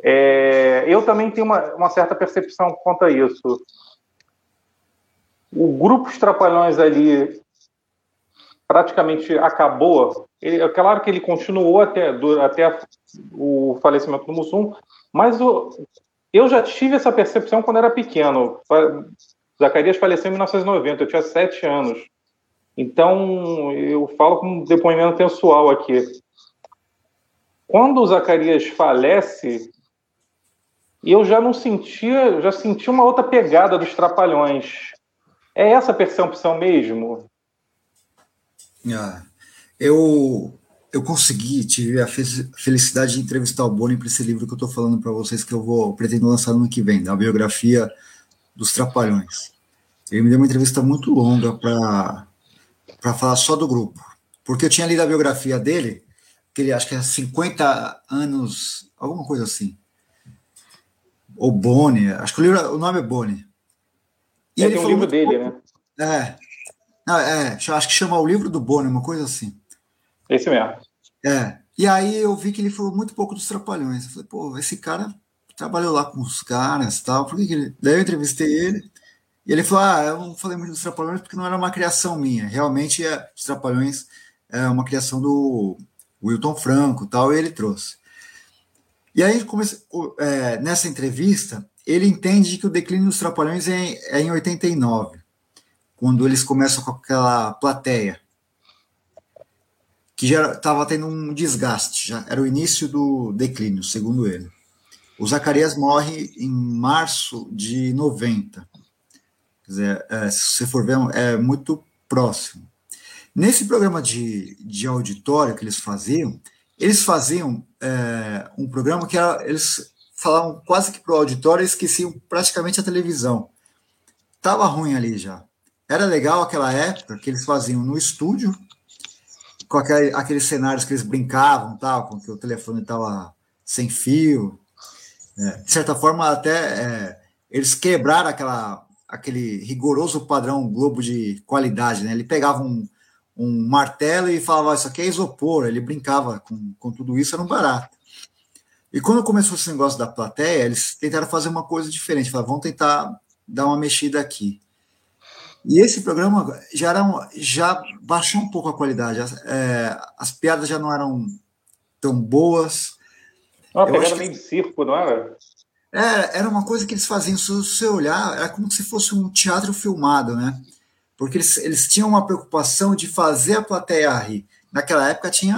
Speaker 2: é, eu também tenho uma, uma, certa percepção quanto a isso. O grupo Os Trapalhões ali praticamente acabou. Ele, é claro que ele continuou até, até o falecimento do Mussum, mas o, eu já tive essa percepção quando era pequeno. Zacarias faleceu em 1990, eu tinha sete anos. Então, eu falo com depoimento pessoal aqui. Quando o Zacarias falece, eu já não sentia, já senti uma outra pegada dos Trapalhões. É essa percepção mesmo?
Speaker 3: Ah, eu eu consegui, tive a felicidade de entrevistar o Boni para esse livro que eu estou falando para vocês, que eu vou pretendo lançar no ano que vem, da biografia dos Trapalhões. Ele me deu uma entrevista muito longa para falar só do grupo, porque eu tinha lido a biografia dele, que ele acho que é 50 anos, alguma coisa assim ou Boni, acho que o, livro, o nome é Boni.
Speaker 2: E é, ele tem um livro dele, né?
Speaker 3: É. Não, é, acho que chama o livro do Boni, uma coisa assim.
Speaker 2: Esse mesmo.
Speaker 3: É. E aí eu vi que ele falou muito pouco dos Trapalhões. Eu falei, pô, esse cara trabalhou lá com os caras tal, por que, que ele. Daí eu entrevistei ele. E ele falou: Ah, eu não falei muito dos Trapalhões porque não era uma criação minha. Realmente, é, os Trapalhões é uma criação do Wilton Franco tal, e ele trouxe. E aí, é, nessa entrevista, ele entende que o declínio dos Trapalhões é, é em 89, quando eles começam com aquela plateia, que já estava tendo um desgaste, já era o início do declínio, segundo ele. O Zacarias morre em março de 90. Quer dizer, é, se você for ver, é muito próximo. Nesse programa de, de auditório que eles faziam, eles faziam é, um programa que era, eles falavam quase que para o auditório e esqueciam praticamente a televisão. Tava ruim ali já. Era legal aquela época que eles faziam no estúdio, com aquele, aqueles cenários que eles brincavam, tal, com que o telefone estava sem fio. É, de certa forma, até é, eles quebraram aquela, aquele rigoroso padrão Globo de qualidade, né? Ele pegava um, um martelo e falava, isso aqui é isopor, ele brincava com, com tudo isso, era um barato. E quando começou esse negócio da plateia, eles tentaram fazer uma coisa diferente, falaram, vamos tentar dar uma mexida aqui. E esse programa já, era um, já baixou um pouco a qualidade, as, é, as piadas já não eram tão boas.
Speaker 2: Uma pegada meio de circo, não era?
Speaker 3: É, era uma coisa que eles faziam, se você olhar, era como se fosse um teatro filmado, né? Porque eles, eles tinham uma preocupação de fazer a plateia rir. Naquela época tinha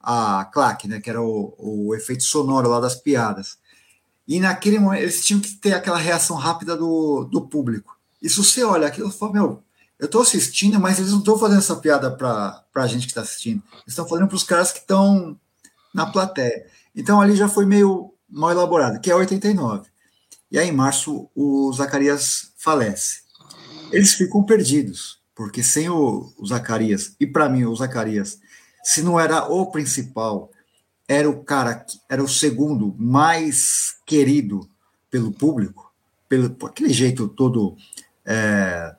Speaker 3: a, a claque, né? Que era o, o efeito sonoro lá das piadas. E naquele momento eles tinham que ter aquela reação rápida do, do público. E se você olha aquilo, você fala, meu, eu estou assistindo, mas eles não estão fazendo essa piada para a gente que está assistindo. Eles estão fazendo para os caras que estão na plateia. Então ali já foi meio mal elaborado, que é 89. E aí, em março, o Zacarias falece. Eles ficam perdidos, porque sem o, o Zacarias, e para mim, o Zacarias, se não era o principal, era o cara, era o segundo mais querido pelo público, pelo por aquele jeito todo é,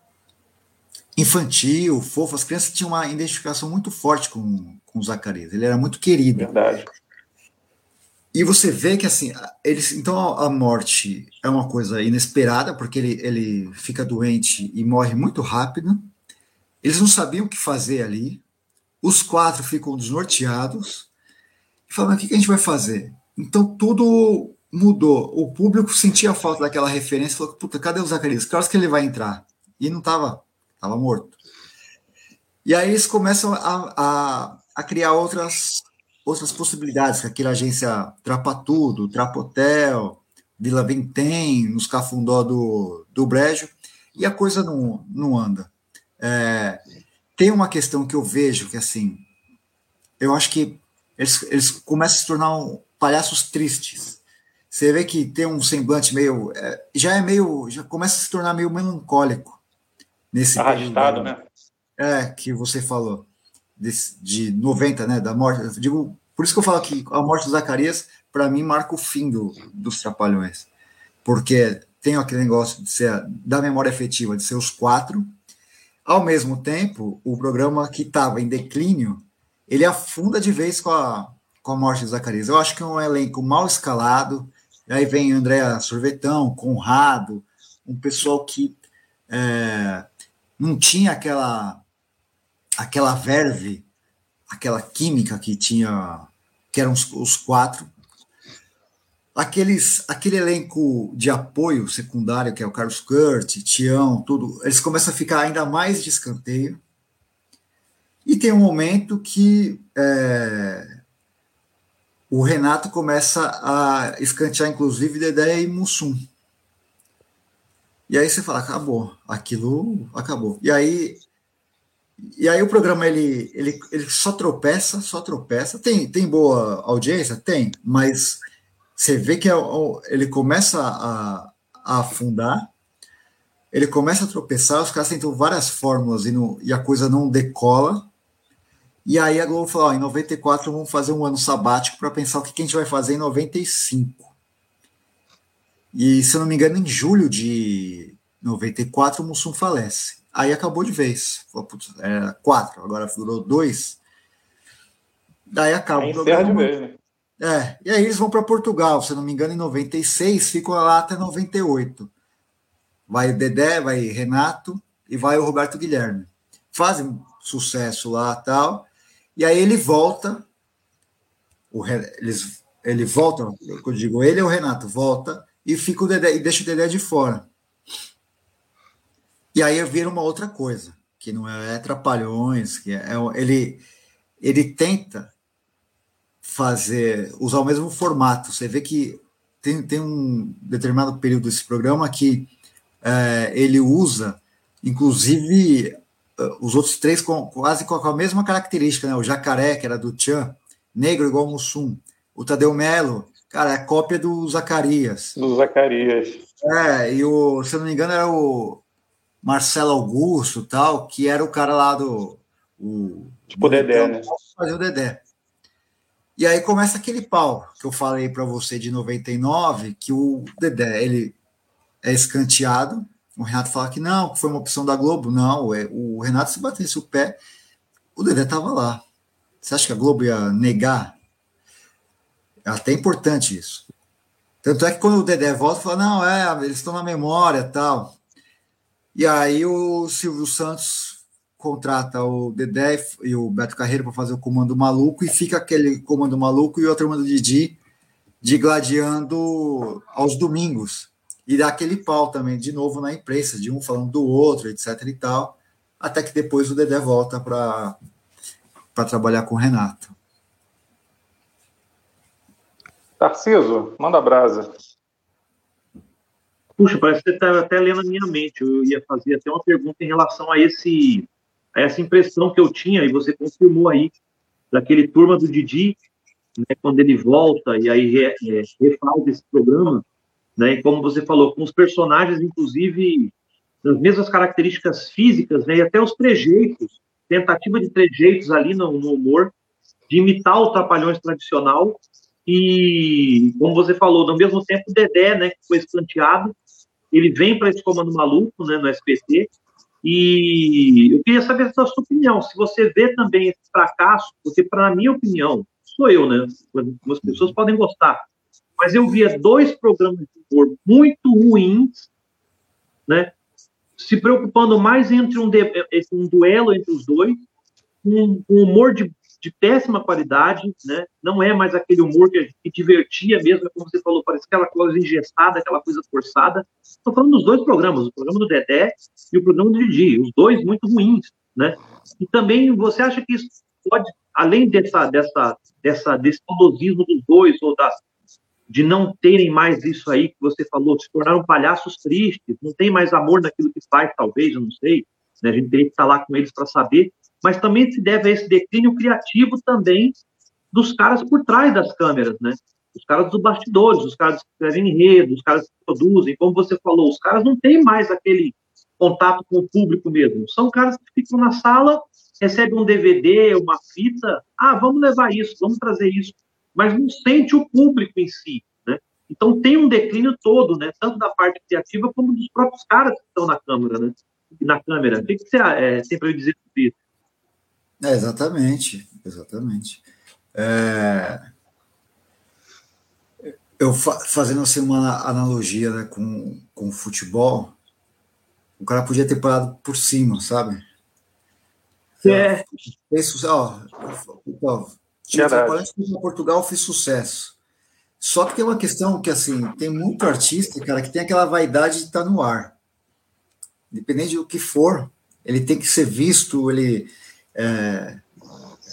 Speaker 3: infantil, fofo. As crianças tinham uma identificação muito forte com, com o Zacarias. Ele era muito querido.
Speaker 2: Verdade.
Speaker 3: E você vê que assim, eles, então a morte é uma coisa inesperada, porque ele, ele fica doente e morre muito rápido. Eles não sabiam o que fazer ali. Os quatro ficam desnorteados e falam: o que a gente vai fazer? Então tudo mudou. O público sentia falta daquela referência falou: puta, cadê o Zacarias? Que horas que ele vai entrar? E não estava, estava morto. E aí eles começam a, a, a criar outras outras possibilidades, que aquela agência Trapa Tudo, Trapotel, Vila Vintém, nos Cafundó do, do Brejo, e a coisa não, não anda. É, tem uma questão que eu vejo que, assim, eu acho que eles, eles começam a se tornar um, palhaços tristes. Você vê que tem um semblante meio. É, já é meio. Já começa a se tornar meio melancólico. Nesse
Speaker 2: Arrastado, né?
Speaker 3: É, que você falou de, de 90, né, da morte. Eu digo, por isso que eu falo que a morte do Zacarias, para mim, marca o fim do, dos Trapalhões. Porque tem aquele negócio de ser da memória efetiva, de ser os quatro. Ao mesmo tempo, o programa que estava em declínio, ele afunda de vez com a, com a morte do Zacarias. Eu acho que é um elenco mal escalado. Aí vem André Sorvetão, Conrado, um pessoal que é, não tinha aquela aquela verve, aquela química que tinha, que eram os, os quatro, aqueles, aquele elenco de apoio secundário, que é o Carlos Kurt, Tião, tudo, eles começam a ficar ainda mais de escanteio. E tem um momento que é, o Renato começa a escantear, inclusive, Dedé e Mussum. E aí você fala, acabou, aquilo acabou. E aí e aí o programa ele, ele, ele só tropeça, só tropeça. Tem, tem boa audiência? Tem, mas você vê que é ele começa a, a afundar, ele começa a tropeçar, os caras tentam várias fórmulas e, e a coisa não decola. E aí a Globo falou: ó, em 94 vamos fazer um ano sabático para pensar o que, que a gente vai fazer em 95. E se eu não me engano, em julho de 94 o Mussum falece. Aí acabou de vez. Era quatro, agora virou dois. Daí acaba
Speaker 2: o programa. De vez, né?
Speaker 3: É, e aí eles vão para Portugal, se não me engano, em 96, ficam lá até 98. Vai o Dedé, vai Renato e vai o Roberto Guilherme. Fazem sucesso lá tal. E aí ele volta, o, eles, ele volta, eu digo, ele e o Renato volta e fica o Dedé e deixa o Dedé de fora. E aí vira uma outra coisa, que não é, é Trapalhões, que é, é ele, ele tenta fazer, usar o mesmo formato. Você vê que tem, tem um determinado período desse programa que é, ele usa, inclusive, os outros três com, quase com a mesma característica, né? O jacaré, que era do Tchan, negro igual o Mussum. O Tadeu Melo, cara, é cópia do Zacarias.
Speaker 2: Do Zacarias.
Speaker 3: É, e o, se eu não me engano, era o Marcelo Augusto, tal, que era o cara lá do. O,
Speaker 2: tipo o Dedé, né?
Speaker 3: Fazer o Dedé. E aí começa aquele pau que eu falei para você de 99, que o Dedé, ele é escanteado. O Renato fala que não, que foi uma opção da Globo. Não, é, o Renato se batesse o pé, o Dedé estava lá. Você acha que a Globo ia negar? É até importante isso. Tanto é que quando o Dedé volta, fala, não, é, eles estão na memória tal. E aí o Silvio Santos contrata o Dedé e o Beto Carreiro para fazer o comando maluco e fica aquele comando maluco e o outro comando Didi de gladiando aos domingos. E dá aquele pau também, de novo, na imprensa, de um falando do outro, etc e tal, até que depois o Dedé volta para trabalhar com o Renato.
Speaker 2: Tarciso, manda brasa.
Speaker 4: Puxa, parece que você está até lendo a minha mente. Eu ia fazer até uma pergunta em relação a esse a essa impressão que eu tinha, e você confirmou aí, daquele turma do Didi, né, quando ele volta e aí re, é, refaz esse programa, né, e como você falou, com os personagens, inclusive, das mesmas características físicas, né, e até os trejeitos, tentativa de trejeitos ali no, no humor, de imitar o Trapalhões tradicional, e, como você falou, ao mesmo tempo, o Dedé, né, que foi escanteado, ele vem para esse comando maluco, né, no SPT, e eu queria saber a sua opinião, se você vê também esse fracasso, porque, para minha opinião, sou eu, né, algumas pessoas podem gostar, mas eu via dois programas de humor muito ruins, né, se preocupando mais entre um, de, um duelo entre os dois, um, um humor de de péssima qualidade, né? Não é mais aquele humor que, que divertia mesmo, como você falou, parece aquela coisa engessada, aquela coisa forçada. Estou falando dos dois programas, o programa do Dedé e o programa do Didi, os dois muito ruins, né? E também você acha que isso pode, além dessa, dessa, dessa desse saudosismo dos dois ou da de não terem mais isso aí que você falou, se tornaram palhaços tristes, não tem mais amor naquilo que faz, talvez, eu não sei. Né? A gente teria que estar lá com eles para saber mas também se deve a esse declínio criativo também dos caras por trás das câmeras, né? Os caras dos bastidores, os caras que escrevem enredo, os caras que produzem, como você falou, os caras não têm mais aquele contato com o público mesmo. São caras que ficam na sala, recebem um DVD, uma fita, ah, vamos levar isso, vamos trazer isso, mas não sente o público em si, né? Então tem um declínio todo, né? Tanto da parte criativa como dos próprios caras que estão na câmera, né? Na câmera. O que, você é, tem para dizer sobre isso?
Speaker 3: É, exatamente, exatamente. É... Eu fa fazendo assim uma analogia né, com, com o futebol, o cara podia ter parado por cima, sabe?
Speaker 4: É.
Speaker 3: Fez, ó, ó, Portugal fez sucesso. Só que tem uma questão que, assim, tem muito artista, cara, que tem aquela vaidade de estar no ar. Independente do que for, ele tem que ser visto, ele é,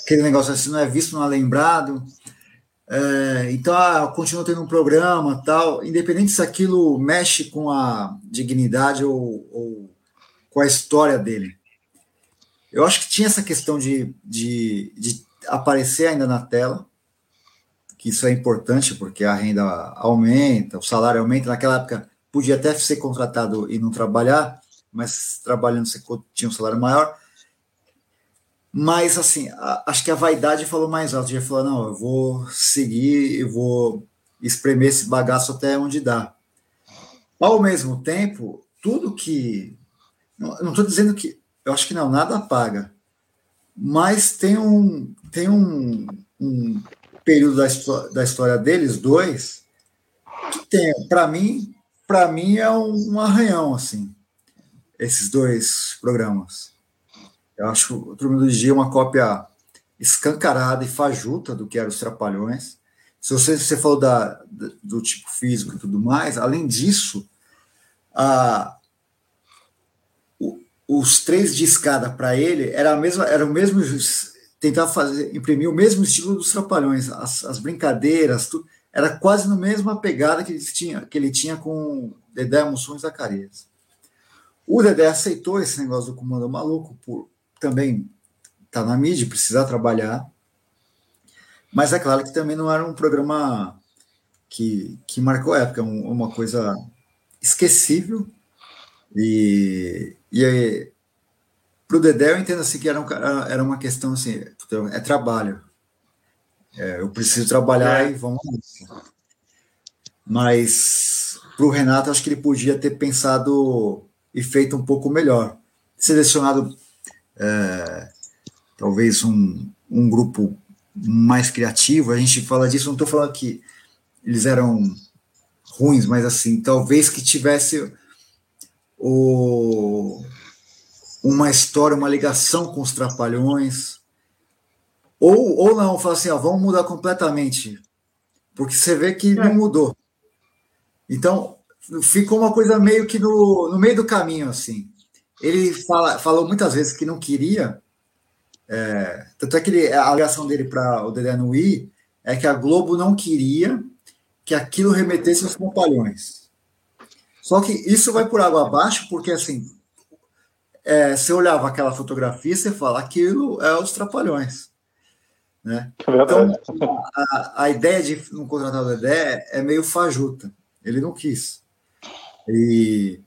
Speaker 3: aquele negócio assim não é visto, não é lembrado. É, então, ah, continua tendo um programa tal, independente se aquilo mexe com a dignidade ou, ou, com a história dele. Eu acho que tinha essa questão de, de, de aparecer ainda na tela, que isso é importante porque a renda aumenta, o salário aumenta. Naquela época podia até ser contratado e não trabalhar, mas trabalhando você tinha um salário maior. Mas, assim, a, acho que a vaidade falou mais alto. Já falou, não, eu vou seguir, eu vou espremer esse bagaço até onde dá. Ao mesmo tempo, tudo que. Não estou dizendo que. Eu acho que não, nada paga. Mas tem um, tem um, um período da, da história deles, dois, que tem, para mim, para mim é um, um arranhão, assim, esses dois programas. Eu acho o Turma do Dia uma cópia escancarada e fajuta do que eram os Trapalhões. Se você, você falou da, do tipo físico e tudo mais, além disso, a, o, os três de escada para ele era a mesma, era o mesmo tentar fazer imprimir o mesmo estilo dos Trapalhões, as, as brincadeiras, tudo, era quase na mesma pegada que ele tinha, que ele tinha com Dedé Mussum e Zacarias. O Dedé aceitou esse negócio do comando maluco por, também está na mídia, precisa trabalhar. Mas é claro que também não era um programa que, que marcou a época, um, uma coisa esquecível. E, e para o Dedé, eu entendo assim que era, um, era uma questão assim: é trabalho. É, eu preciso trabalhar é. e vamos lá. Mas para o Renato, acho que ele podia ter pensado e feito um pouco melhor. Selecionado é, talvez um, um grupo mais criativo, a gente fala disso, não estou falando que eles eram ruins, mas assim, talvez que tivesse o, uma história, uma ligação com os trapalhões, ou, ou não, falar assim, ó, vamos mudar completamente, porque você vê que é. não mudou. Então, ficou uma coisa meio que no, no meio do caminho, assim. Ele fala, falou muitas vezes que não queria, é, tanto é que ele, a alegação dele para o Dedé no I é que a Globo não queria que aquilo remetesse aos compalhões. Só que isso vai por água abaixo, porque assim, é, você olhava aquela fotografia, você fala, aquilo é os trapalhões. Né? É então, a, a, ideia de não contratar o Dedé é meio fajuta. Ele não quis. E,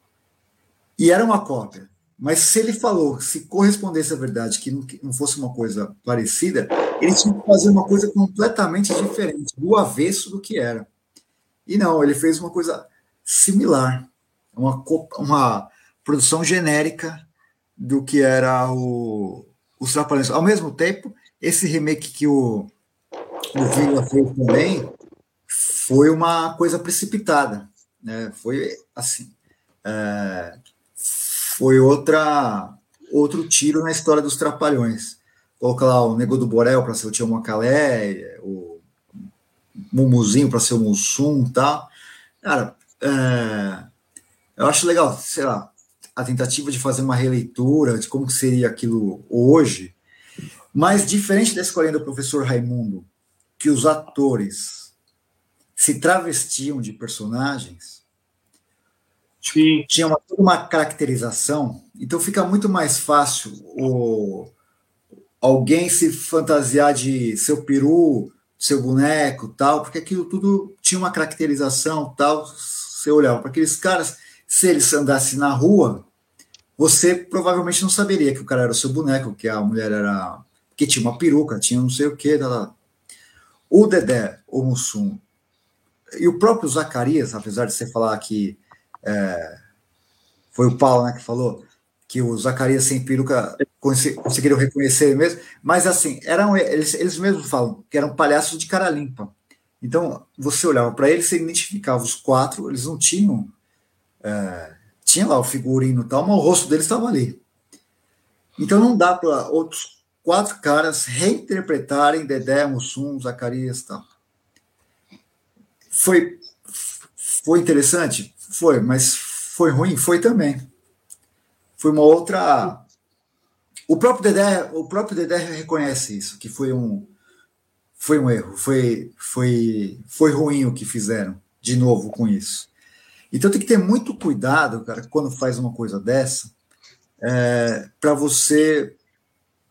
Speaker 3: e era uma cópia. Mas se ele falou, se correspondesse à verdade, que não, que não fosse uma coisa parecida, ele tinha que fazer uma coisa completamente diferente, do avesso do que era. E não, ele fez uma coisa similar, uma, uma produção genérica do que era o, os Trapalhões. Ao mesmo tempo, esse remake que o, o Vila fez também foi uma coisa precipitada. Né? Foi assim. É, foi outra outro tiro na história dos Trapalhões. Coloca lá o Nego do Borel para ser o Tio Macalé, o Mumuzinho para ser o Mussum e tal. Cara, é, eu acho legal, sei lá, a tentativa de fazer uma releitura de como seria aquilo hoje, mas diferente da escolha do professor Raimundo, que os atores se travestiam de personagens, Sim. tinha uma, uma caracterização, então fica muito mais fácil o, alguém se fantasiar de seu peru, seu boneco, tal, porque aquilo tudo tinha uma caracterização, tal. Você olhava para aqueles caras, se eles andassem na rua, você provavelmente não saberia que o cara era seu boneco, que a mulher era. que tinha uma peruca, tinha não sei o que. O Dedé, o Mussum, e o próprio Zacarias, apesar de você falar que é, foi o Paulo né, que falou que o Zacarias sem peruca conseguiram reconhecer mesmo, mas assim, eram eles, eles mesmos falam que eram palhaços de cara limpa. Então, você olhava para eles, você identificava os quatro, eles não tinham. É, tinha lá o figurino e tal, mas o rosto deles estava ali. Então, não dá para outros quatro caras reinterpretarem Dedé, Mussum, Zacarias e tal. Foi, foi interessante? Foi, mas foi ruim? Foi também. Foi uma outra. O próprio Dedé, o próprio Dedé reconhece isso, que foi um, foi um erro, foi, foi, foi ruim o que fizeram de novo com isso. Então tem que ter muito cuidado, cara, quando faz uma coisa dessa, é, para você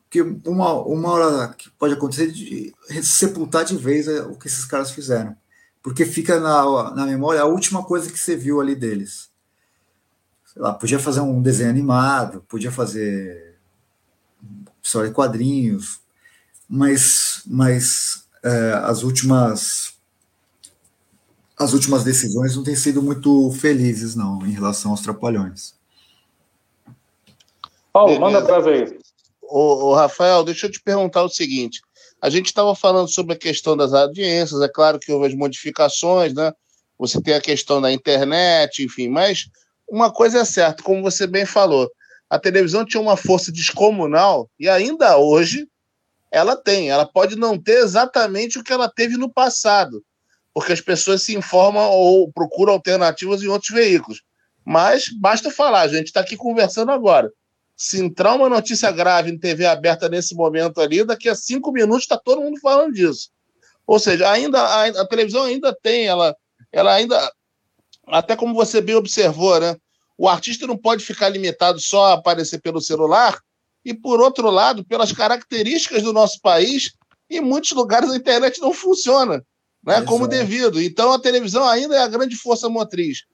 Speaker 3: que uma, uma hora que pode acontecer de sepultar de vez é o que esses caras fizeram porque fica na, na memória a última coisa que você viu ali deles. Sei lá, podia fazer um desenho animado, podia fazer história de quadrinhos, mas, mas é, as últimas as últimas decisões não têm sido muito felizes, não, em relação aos trapalhões.
Speaker 1: Paulo, manda para ver. Ô, ô, Rafael, deixa eu te perguntar o seguinte. A gente estava falando sobre a questão das audiências, é claro que houve as modificações, né? Você tem a questão da internet, enfim, mas uma coisa é certa, como você bem falou, a televisão tinha uma força descomunal e ainda hoje ela tem. Ela pode não ter exatamente o que ela teve no passado, porque as pessoas se informam ou procuram alternativas em outros veículos. Mas basta falar, a gente está aqui conversando agora se entrar uma notícia grave em TV aberta nesse momento ali, daqui a cinco minutos está todo mundo falando disso. Ou seja, ainda a, a, televisão ainda tem, ela, ela ainda, até como você bem observou, né? O artista não pode ficar limitado só a aparecer pelo celular, e por outro lado, pelas características do nosso país, em muitos lugares a internet não funciona, né? Como devido. Então a televisão ainda é a grande força motriz.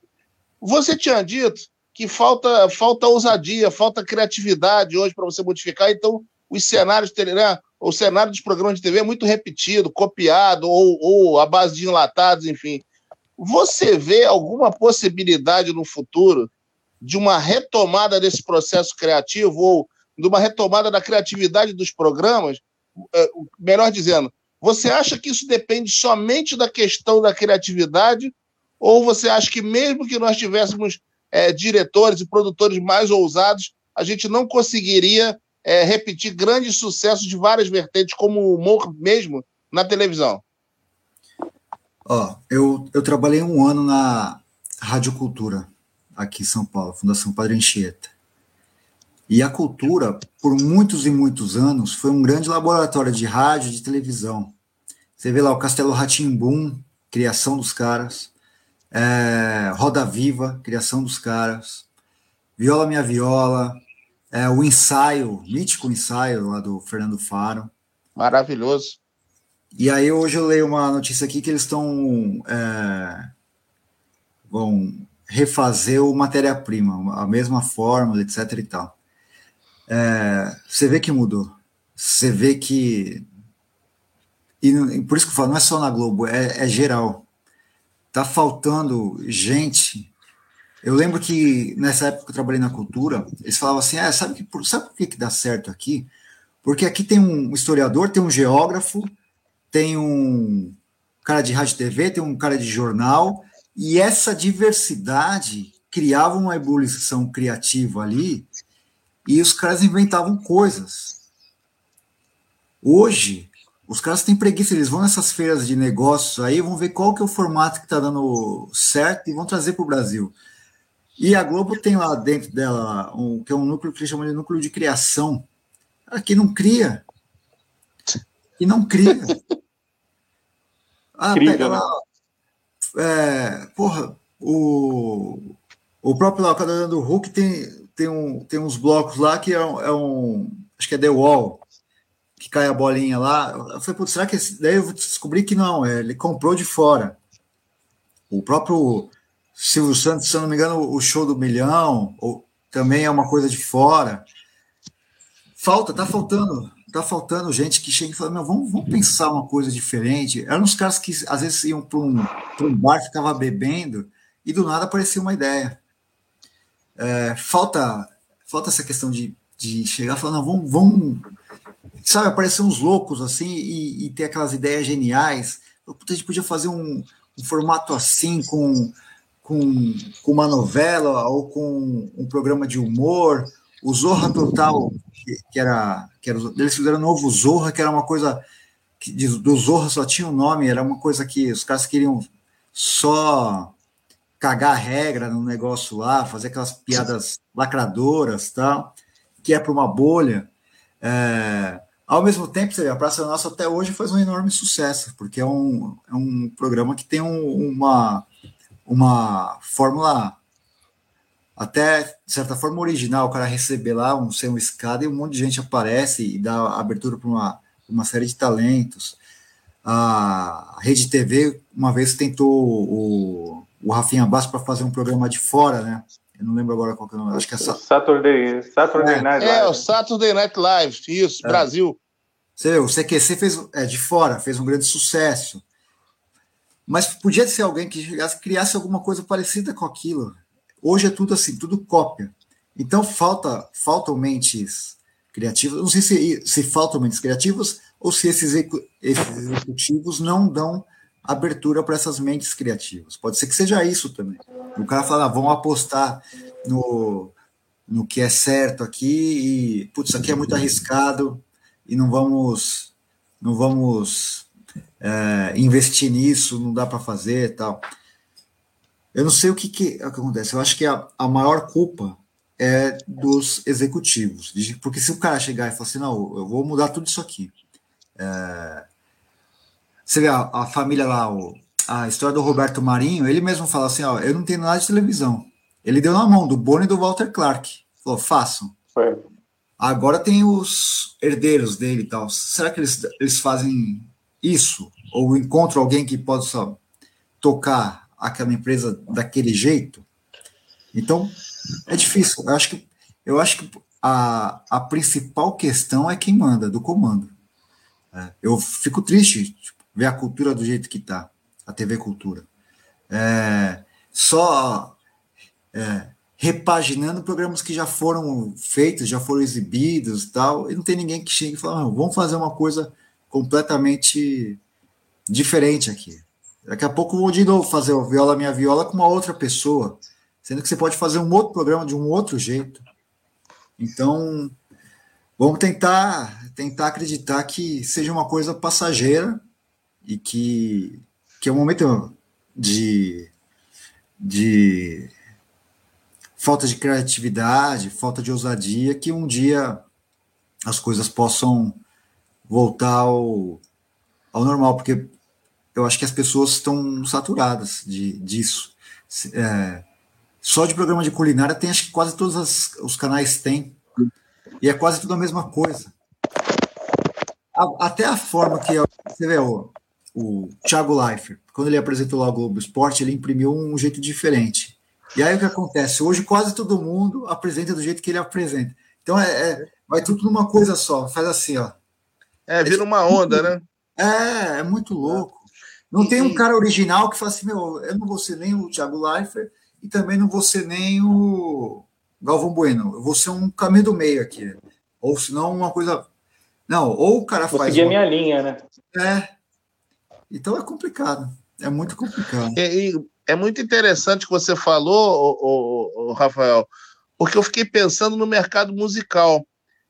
Speaker 1: Você tinha dito que falta, falta ousadia, falta criatividade hoje para você modificar. Então, os cenários, né? o cenário dos programas de TV é muito repetido, copiado, ou, ou à base de enlatados, enfim. Você vê alguma possibilidade no futuro de uma retomada desse processo criativo ou de uma retomada da criatividade dos programas? É, melhor dizendo, você acha que isso depende somente da questão da criatividade ou você acha que mesmo que nós tivéssemos é, diretores e produtores mais ousados, a gente não conseguiria é, repetir grandes sucessos de várias vertentes, como o humor mesmo, na televisão?
Speaker 3: Ó, eu, eu trabalhei um ano na Rádio Cultura, aqui em São Paulo, Fundação Padre Anchieta. E a cultura, por muitos e muitos anos, foi um grande laboratório de rádio e de televisão. Você vê lá o Castelo Ratimbum, criação dos caras, é, Roda Viva, criação dos caras, Viola Minha Viola, é, o ensaio, mítico ensaio lá do Fernando Faro.
Speaker 1: Maravilhoso.
Speaker 3: E aí hoje eu leio uma notícia aqui que eles estão é, vão refazer o matéria-prima, a mesma fórmula, etc e tal. É, você vê que mudou. Você vê que e, por isso que eu falo, não é só na Globo, é, é geral. Tá faltando gente. Eu lembro que nessa época que eu trabalhei na cultura, eles falavam assim: ah, sabe, que, sabe por que, que dá certo aqui? Porque aqui tem um historiador, tem um geógrafo, tem um cara de rádio e TV, tem um cara de jornal, e essa diversidade criava uma ebulição criativa ali, e os caras inventavam coisas. Hoje, os caras têm preguiça, eles vão nessas feiras de negócios aí, vão ver qual que é o formato que está dando certo e vão trazer para o Brasil. E a Globo tem lá dentro dela um, que é um núcleo que eles chamam de núcleo de criação. Aqui não cria. E não cria. Ah, Incrível, pega lá. Né? É, porra, o, o próprio o do Hulk tem, tem, um, tem uns blocos lá que é um, é um. Acho que é The Wall que cai a bolinha lá. Eu falei, putz, será que esse... daí eu descobri que não, é, ele comprou de fora. O próprio Silvio Santos, se eu não me engano, o show do milhão ou, também é uma coisa de fora. Falta, tá faltando, tá faltando gente que chega e fala, meu, vamos, vamos pensar uma coisa diferente. Eram uns caras que às vezes iam para um, um bar, ficava bebendo e do nada aparecia uma ideia. É, falta, falta essa questão de, de chegar falar, não, vamos, vamos sabe, aparecer uns loucos assim e, e ter aquelas ideias geniais. A gente podia fazer um, um formato assim, com, com, com, uma novela ou com um programa de humor. O Zorra Total, que, que era, que era. Eles fizeram novo Zorra, que era uma coisa. Que, do Zorra só tinha o um nome, era uma coisa que os caras queriam só cagar regra no negócio lá, fazer aquelas piadas lacradoras, tal, que é para uma bolha. É, ao mesmo tempo, a Praça Nossa até hoje faz um enorme sucesso, porque é um, é um programa que tem um, uma, uma fórmula até, de certa forma, original. O cara receber lá um ser um escada e um monte de gente aparece e dá abertura para uma, uma série de talentos. A Rede TV, uma vez, tentou o, o Rafinha Basso para fazer um programa de fora, né? Eu não lembro agora qual que é o nome. Acho que é
Speaker 2: Saturday, Saturday é. Night
Speaker 1: Live. É, o Saturday Night Live, isso, é. Brasil.
Speaker 3: Você vê, o CQC fez é, de fora, fez um grande sucesso. Mas podia ser alguém que chegasse, criasse alguma coisa parecida com aquilo. Hoje é tudo assim, tudo cópia. Então falta, faltam mentes criativas. Não sei se, se faltam mentes criativas ou se esses, esses executivos não dão abertura para essas mentes criativas. Pode ser que seja isso também. O cara fala, ah, vamos apostar no, no que é certo aqui e, putz, isso aqui é muito arriscado e não vamos, não vamos é, investir nisso, não dá para fazer tal. Eu não sei o que, que, acontece. Eu acho que a, a maior culpa é dos executivos. Porque se o cara chegar e falar assim, não, eu vou mudar tudo isso aqui. É, você vê a, a família lá, o, a história do Roberto Marinho, ele mesmo fala assim: ó, eu não tenho nada de televisão. Ele deu na mão do Bono e do Walter Clark. Falou, façam. Agora tem os herdeiros dele e tal. Será que eles, eles fazem isso? Ou encontram alguém que possa tocar aquela empresa daquele jeito? Então, é difícil. Eu acho que, eu acho que a, a principal questão é quem manda, do comando. É, eu fico triste ver a cultura do jeito que está, a TV Cultura. é, só é, repaginando programas que já foram feitos, já foram exibidos tal, e não tem ninguém que chegue e fala, vamos fazer uma coisa completamente diferente aqui. Daqui a pouco vou de novo fazer o Viola Minha Viola com uma outra pessoa, sendo que você pode fazer um outro programa de um outro jeito. Então, vamos tentar tentar acreditar que seja uma coisa passageira e que, que é um momento de, de falta de criatividade, falta de ousadia, que um dia as coisas possam voltar ao, ao normal, porque eu acho que as pessoas estão saturadas de, disso. É, só de programa de culinária tem, acho que quase todos as, os canais têm, e é quase tudo a mesma coisa. A, até a forma que você vê o Thiago Leifert, quando ele apresentou lá o Globo Esporte, ele imprimiu um jeito diferente. E aí o que acontece? Hoje quase todo mundo apresenta do jeito que ele apresenta. Então é, é vai tudo numa coisa só. Faz assim, ó.
Speaker 1: É, vira uma onda, né?
Speaker 3: É, é muito louco. Não e, tem um cara original que fala assim, meu, eu não vou ser nem o Thiago Leifert e também não vou ser nem o Galvão Bueno. Eu vou ser um caminho do meio aqui. Ou senão uma coisa. Não, ou o cara
Speaker 2: vou
Speaker 3: faz.
Speaker 2: Seguir uma... a minha linha, né?
Speaker 3: É. Então é complicado. É muito complicado.
Speaker 1: E é muito interessante que você falou, o, o, o, Rafael, porque eu fiquei pensando no mercado musical,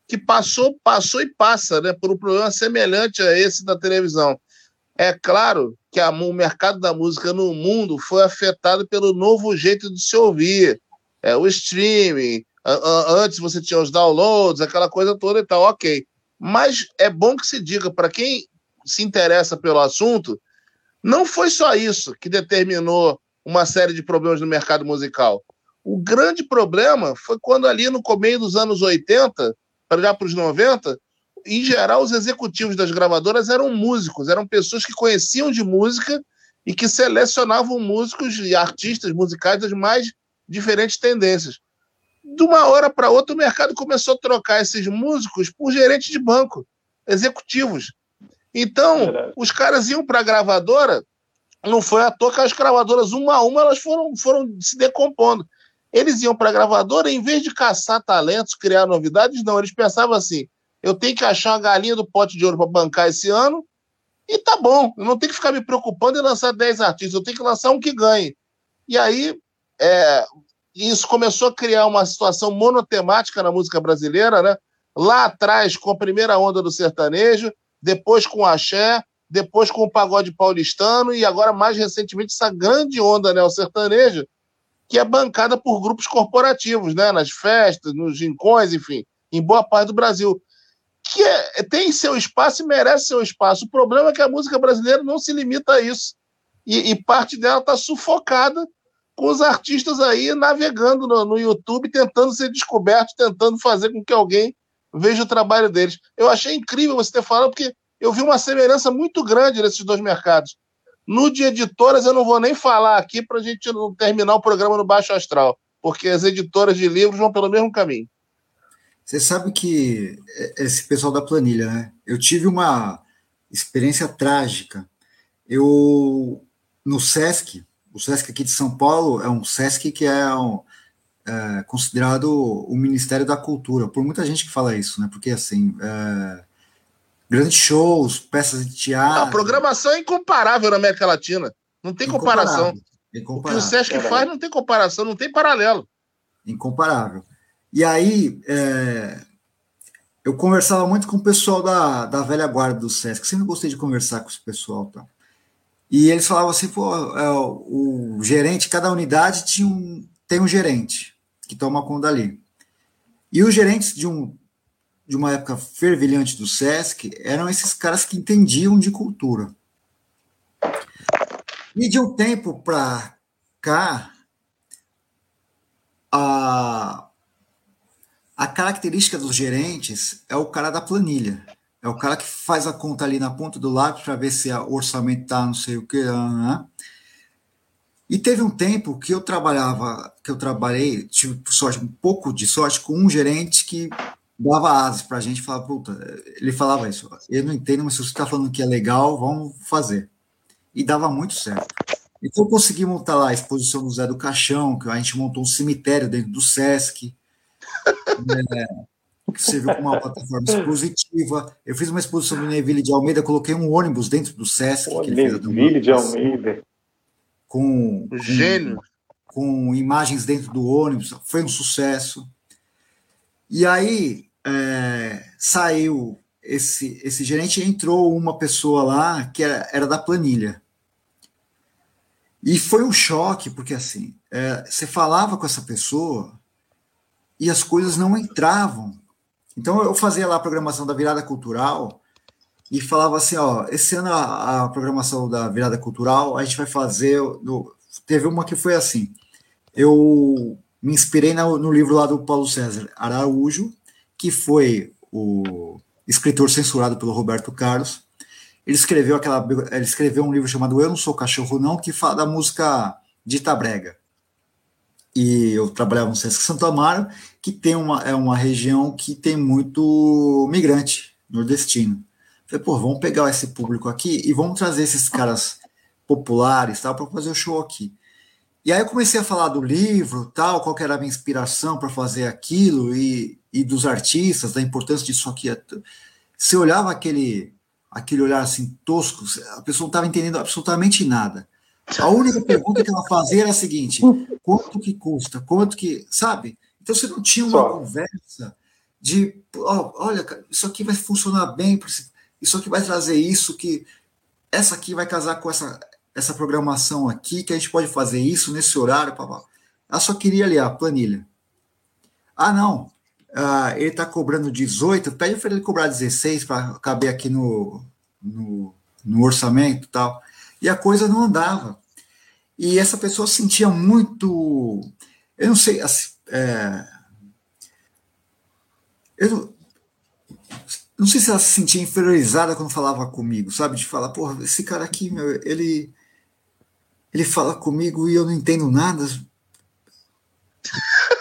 Speaker 1: que passou, passou e passa, né, por um problema semelhante a esse da televisão. É claro que a, o mercado da música no mundo foi afetado pelo novo jeito de se ouvir, é, o streaming. A, a, antes você tinha os downloads, aquela coisa toda e tal, ok. Mas é bom que se diga para quem se interessa pelo assunto, não foi só isso que determinou uma série de problemas no mercado musical. O grande problema foi quando ali no começo dos anos 80, para já para os 90, em geral os executivos das gravadoras eram músicos, eram pessoas que conheciam de música e que selecionavam músicos e artistas musicais das mais diferentes tendências. De uma hora para outra, o mercado começou a trocar esses músicos por gerentes de banco, executivos. Então, os caras iam para a gravadora não foi à toa que as gravadoras, uma a uma, elas foram, foram se decompondo. Eles iam para a gravadora, em vez de caçar talentos, criar novidades, não. Eles pensavam assim: eu tenho que achar uma galinha do pote de ouro para bancar esse ano, e tá bom, eu não tenho que ficar me preocupando em lançar 10 artistas, eu tenho que lançar um que ganhe. E aí, é, isso começou a criar uma situação monotemática na música brasileira, né? Lá atrás, com a primeira onda do sertanejo, depois com o axé, depois com o pagode paulistano e agora mais recentemente essa grande onda neo-sertaneja, que é bancada por grupos corporativos, né, nas festas, nos rincões, enfim, em boa parte do Brasil, que é, tem seu espaço e merece seu espaço. O problema é que a música brasileira não se limita a isso. E, e parte dela está sufocada com os artistas aí navegando no, no YouTube, tentando ser descobertos, tentando fazer com que alguém veja o trabalho deles. Eu achei incrível você ter falado, porque eu vi uma semelhança muito grande nesses dois mercados. No de editoras, eu não vou nem falar aqui para a gente não terminar o programa no Baixo Astral, porque as editoras de livros vão pelo mesmo caminho.
Speaker 3: Você sabe que esse pessoal da planilha, né? Eu tive uma experiência trágica. Eu, no SESC, o SESC aqui de São Paulo é um SESC que é, um, é considerado o Ministério da Cultura, por muita gente que fala isso, né? Porque, assim, é, grandes shows, peças de teatro.
Speaker 1: A programação é incomparável na América Latina. Não tem comparação. O que o Sesc faz não tem comparação, não tem paralelo.
Speaker 3: Incomparável. E aí, é, eu conversava muito com o pessoal da, da velha guarda do Sesc, sempre gostei de conversar com esse pessoal. Tá? E eles falavam assim: pô, é, o gerente, cada unidade tinha um, tem um gerente que toma conta ali. E os gerentes de um de uma época fervilhante do SESC eram esses caras que entendiam de cultura. E de um tempo para cá, a, a característica dos gerentes é o cara da planilha. É o cara que faz a conta ali na ponta do lápis para ver se o orçamento está não sei o que. Né? E teve um tempo que eu trabalhava, que eu trabalhei, tive sorte, um pouco de sorte com um gerente que dava asas para a gente falar, puta, ele falava isso, eu não entendo, mas se você está falando que é legal, vamos fazer. E dava muito certo. Então eu consegui montar lá a exposição do Zé do Caixão, que a gente montou um cemitério dentro do Sesc. é, que serviu como uma plataforma expositiva. Eu fiz uma exposição do Neville de Almeida, coloquei um ônibus dentro do Sesc.
Speaker 2: Neville de Almeida.
Speaker 3: Com, com,
Speaker 1: Gênio.
Speaker 3: Com imagens dentro do ônibus, foi um sucesso. E aí é, saiu esse, esse gerente, entrou uma pessoa lá que era, era da planilha. E foi um choque, porque assim, é, você falava com essa pessoa e as coisas não entravam. Então eu fazia lá a programação da virada cultural e falava assim, ó, esse ano a, a programação da virada cultural a gente vai fazer, no, teve uma que foi assim, eu me inspirei no, no livro lá do Paulo César Araújo, que foi o escritor censurado pelo Roberto Carlos, ele escreveu aquela, ele escreveu um livro chamado Eu não sou cachorro não, que fala da música Dita Brega. E eu trabalhava no Sesc Santo Amaro, que tem uma é uma região que tem muito migrante nordestino. Falei, pô, vamos pegar esse público aqui e vamos trazer esses caras populares, tal, para fazer o show aqui. E aí eu comecei a falar do livro, tal, qual que era a minha inspiração para fazer aquilo e, e dos artistas, da importância disso aqui. Você olhava aquele aquele olhar assim tosco, a pessoa não estava entendendo absolutamente nada. A única pergunta que ela fazia era a seguinte: quanto que custa? Quanto que. Sabe? Então você não tinha uma Só. conversa de oh, olha, isso aqui vai funcionar bem, isso aqui vai trazer isso, que essa aqui vai casar com essa, essa programação aqui, que a gente pode fazer isso nesse horário. Pá, Ela só queria ali a planilha. Ah, não, ah, ele está cobrando 18, pede para ele cobrar 16 para caber aqui no, no, no orçamento tal. E a coisa não andava. E essa pessoa sentia muito. Eu não sei. Assim, é, eu não, sei se ela se sentia inferiorizada quando falava comigo, sabe? De falar, porra, esse cara aqui, meu, ele, ele fala comigo e eu não entendo nada.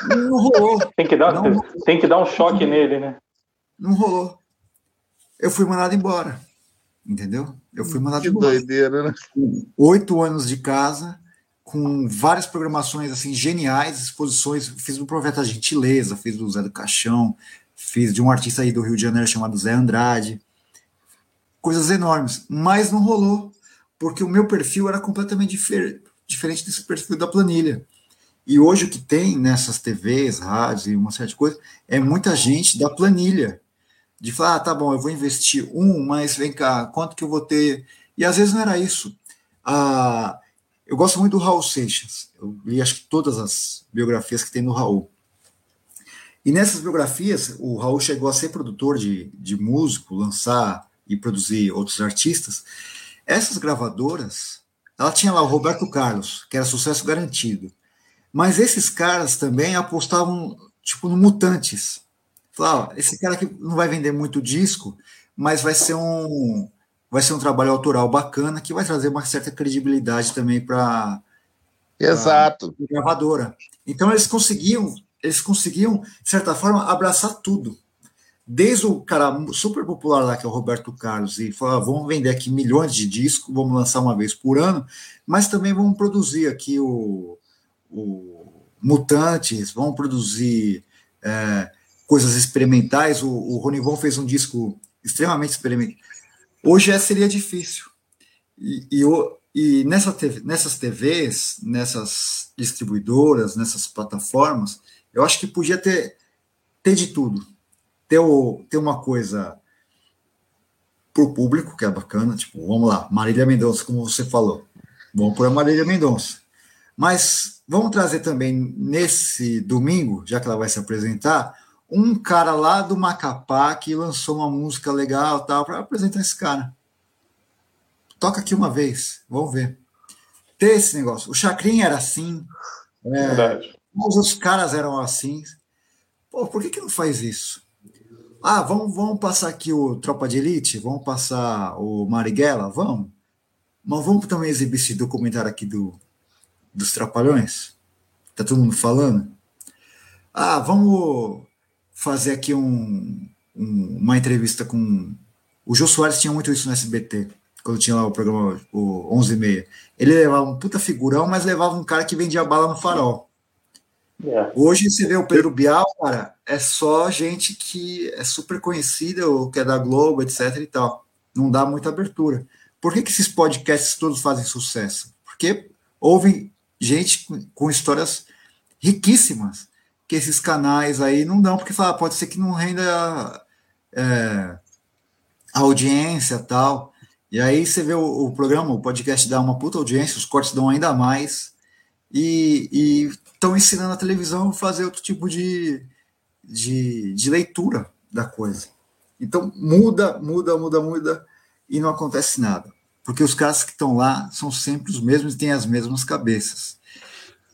Speaker 3: Não rolou.
Speaker 2: Tem que dar, não, tem que dar um choque não, nele, né?
Speaker 3: Não rolou. Eu fui mandado embora. Entendeu? Eu fui mandado
Speaker 1: que
Speaker 3: embora.
Speaker 1: doideira, né?
Speaker 3: Oito anos de casa, com várias programações assim geniais, exposições. Fiz do Profeta Gentileza, fiz do Zé do Caixão, fiz de um artista aí do Rio de Janeiro chamado Zé Andrade. Coisas enormes. Mas não rolou, porque o meu perfil era completamente difer diferente desse perfil da planilha. E hoje o que tem nessas TVs, rádios e uma série de coisas é muita gente da planilha. De falar, ah, tá bom, eu vou investir um, mas vem cá, quanto que eu vou ter? E às vezes não era isso. Ah, eu gosto muito do Raul Seixas. Eu li acho que todas as biografias que tem no Raul. E nessas biografias, o Raul chegou a ser produtor de, de músico, lançar e produzir outros artistas. Essas gravadoras, ela tinha lá o Roberto Carlos, que era sucesso garantido. Mas esses caras também apostavam, tipo, no Mutantes. Falaram, esse cara aqui não vai vender muito disco, mas vai ser um vai ser um trabalho autoral bacana que vai trazer uma certa credibilidade também para
Speaker 1: Exato.
Speaker 3: A gravadora. Então eles conseguiam, eles conseguiam, de certa forma, abraçar tudo. Desde o cara super popular lá, que é o Roberto Carlos, e falar, ah, vamos vender aqui milhões de discos, vamos lançar uma vez por ano, mas também vamos produzir aqui o, o Mutantes, vão produzir é, coisas experimentais. O, o Ronivon fez um disco extremamente experimental. Hoje é, seria difícil. E, e, e nessa TV, nessas TVs, nessas distribuidoras, nessas plataformas, eu acho que podia ter, ter de tudo. Ter, o, ter uma coisa para o público, que é bacana, tipo, vamos lá, Marília Mendonça, como você falou. Vamos por a Marília Mendonça. Mas vamos trazer também nesse domingo, já que ela vai se apresentar, um cara lá do Macapá que lançou uma música legal tal para apresentar esse cara. Toca aqui uma vez, vamos ver. Ter esse negócio. O Chacrin era assim. É, Verdade. Os outros caras eram assim. Pô, por que, que não faz isso? Ah, vamos, vamos passar aqui o Tropa de Elite? Vamos passar o Marighella? Vamos. Mas vamos também exibir esse documentário aqui do, dos Trapalhões? Tá todo mundo falando? Ah, vamos fazer aqui um, um, uma entrevista com. O Jô Soares tinha muito isso no SBT, quando tinha lá o programa o 11 e meia. Ele levava um puta figurão, mas levava um cara que vendia bala no farol. É. Hoje você vê o Pedro Bial, cara, é só gente que é super conhecida, ou que é da Globo, etc e tal. Não dá muita abertura. Por que, que esses podcasts todos fazem sucesso? Porque ouvem gente com, histórias riquíssimas que esses canais aí não dão, porque fala, pode ser que não renda é, audiência tal. E aí você vê o, o, programa, o podcast dá uma puta audiência, os cortes dão ainda mais. E estão ensinando a televisão a fazer outro tipo de, de, de leitura da coisa. Então muda, muda, muda, muda e não acontece nada. Porque os caras que estão lá são sempre os mesmos e têm as mesmas cabeças.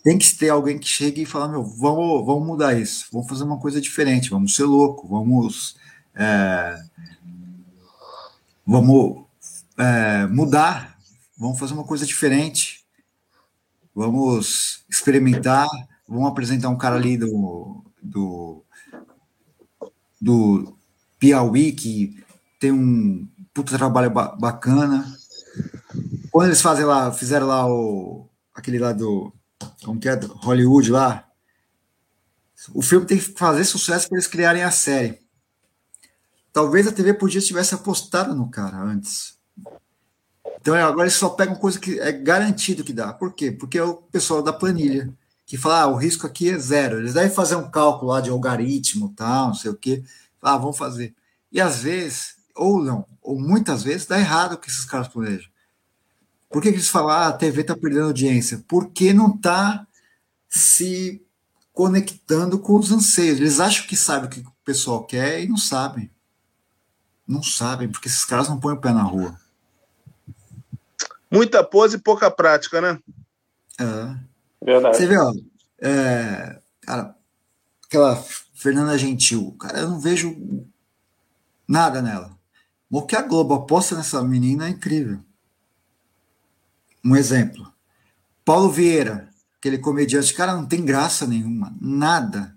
Speaker 3: Tem que ter alguém que chegue e fala, meu, vamos, vamos mudar isso, vamos fazer uma coisa diferente, vamos ser louco, vamos é, vamos é, mudar, vamos fazer uma coisa diferente, vamos experimentar, vamos apresentar um cara ali do, do, do Piauí que tem um puta trabalho ba bacana. Quando eles fazem lá, fizeram lá o aquele lá do como que é Hollywood lá, o filme tem que fazer sucesso para eles criarem a série. Talvez a TV podia tivesse apostado no cara antes. Então agora eles só pegam coisa que é garantido que dá. Por quê? Porque é o pessoal da planilha que fala, ah, o risco aqui é zero. Eles devem fazer um cálculo lá de algoritmo, tal, não sei o quê. Ah, vamos fazer. E às vezes, ou não, ou muitas vezes, dá errado o que esses caras planejam. Por que, que eles falam, ah, a TV está perdendo audiência? Porque não está se conectando com os anseios. Eles acham que sabem o que o pessoal quer e não sabem. Não sabem, porque esses caras não põem o pé na rua.
Speaker 1: Muita pose e pouca prática, né?
Speaker 3: É. Verdade. Você vê, ó, é, cara, aquela Fernanda Gentil, cara, eu não vejo nada nela. O que a Globo aposta nessa menina é incrível. Um exemplo. Paulo Vieira, aquele comediante, cara, não tem graça nenhuma, nada.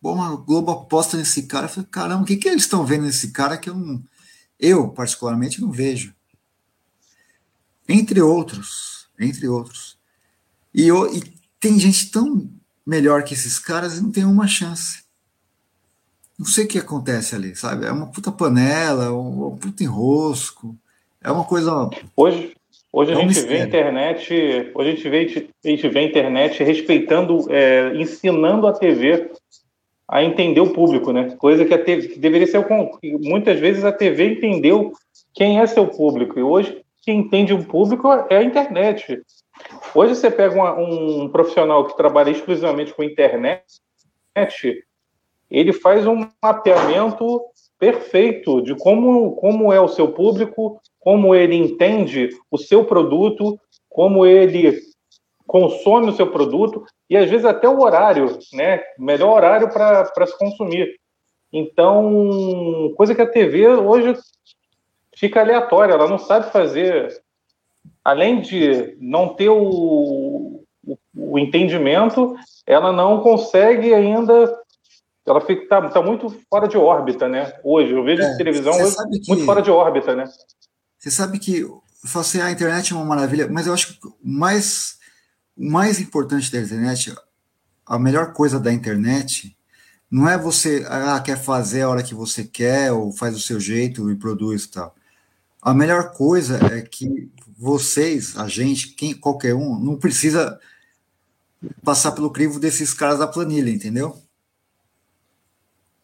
Speaker 3: Bom, a Globo aposta nesse cara. Eu falei, caramba, o que, que eles estão vendo nesse cara que eu, não, eu, particularmente, não vejo? Entre outros, entre outros. E, eu, e tem gente tão melhor que esses caras e não tem uma chance. Não sei o que acontece ali, sabe? É uma puta panela, um, um puta enrosco. É uma coisa.
Speaker 2: Hoje, hoje é a gente vê a internet. Hoje a gente vê, a gente vê a internet respeitando, é, ensinando a TV a entender o público, né? Coisa que a TV que deveria ser o muitas vezes a TV entendeu quem é seu público e hoje quem entende o público é a internet. Hoje você pega uma, um profissional que trabalha exclusivamente com internet, ele faz um mapeamento perfeito de como, como é o seu público, como ele entende o seu produto, como ele consome o seu produto e às vezes até o horário, né? Melhor horário para se consumir. Então, coisa que a TV hoje fica aleatória, ela não sabe fazer. Além de não ter o, o, o entendimento, ela não consegue ainda. Ela fica tá, muito fora de órbita, né? Hoje, eu vejo é, televisão hoje que, muito fora de órbita, né?
Speaker 3: Você sabe que assim, a internet é uma maravilha, mas eu acho que mais o mais importante da internet, a melhor coisa da internet, não é você ah, quer fazer a hora que você quer, ou faz do seu jeito e produz e tal. A melhor coisa é que vocês, a gente, quem, qualquer um, não precisa passar pelo crivo desses caras da planilha, entendeu?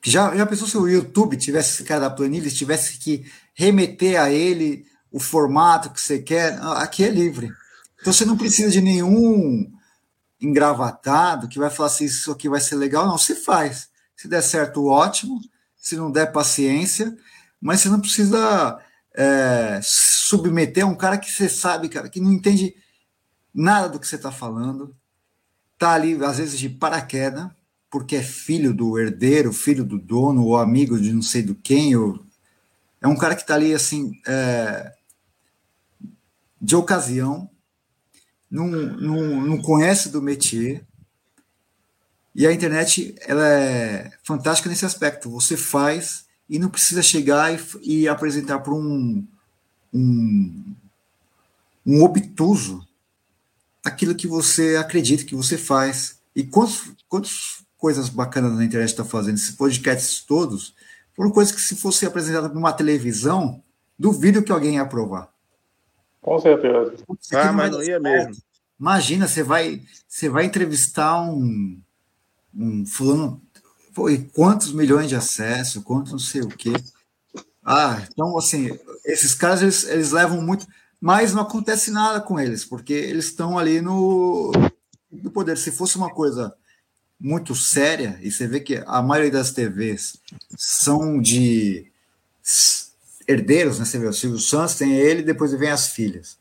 Speaker 3: Já, já pensou se o YouTube tivesse esse cara da planilha, tivesse que remeter a ele o formato que você quer? Aqui é livre. Então você não precisa de nenhum engravatado que vai falar se isso aqui vai ser legal. Não, você faz. Se der certo, ótimo. Se não der, paciência. Mas você não precisa é, submeter a um cara que você sabe, cara, que não entende nada do que você está falando. Tá ali, às vezes, de paraquedas, porque é filho do herdeiro, filho do dono, ou amigo de não sei do quem. Ou... É um cara que está ali, assim, é, de ocasião, não, não, não conhece do métier. E a internet ela é fantástica nesse aspecto. Você faz e não precisa chegar e, e apresentar para um, um, um obtuso aquilo que você acredita que você faz. E quantas, quantas coisas bacanas na internet está fazendo? Esses podcasts todos foram coisas que, se fosse apresentada numa televisão, duvido que alguém ia aprovar.
Speaker 2: Com certeza.
Speaker 1: Ah, mas não ia mesmo.
Speaker 3: Imagina, você vai, você vai entrevistar um, um fulano, e quantos milhões de acessos, quanto não sei o quê. Ah, então, assim, esses caras, eles, eles levam muito, mas não acontece nada com eles, porque eles estão ali no, no poder. Se fosse uma coisa muito séria, e você vê que a maioria das TVs são de herdeiros, né? Você vê, o Silvio Santos tem ele, depois vem as filhas.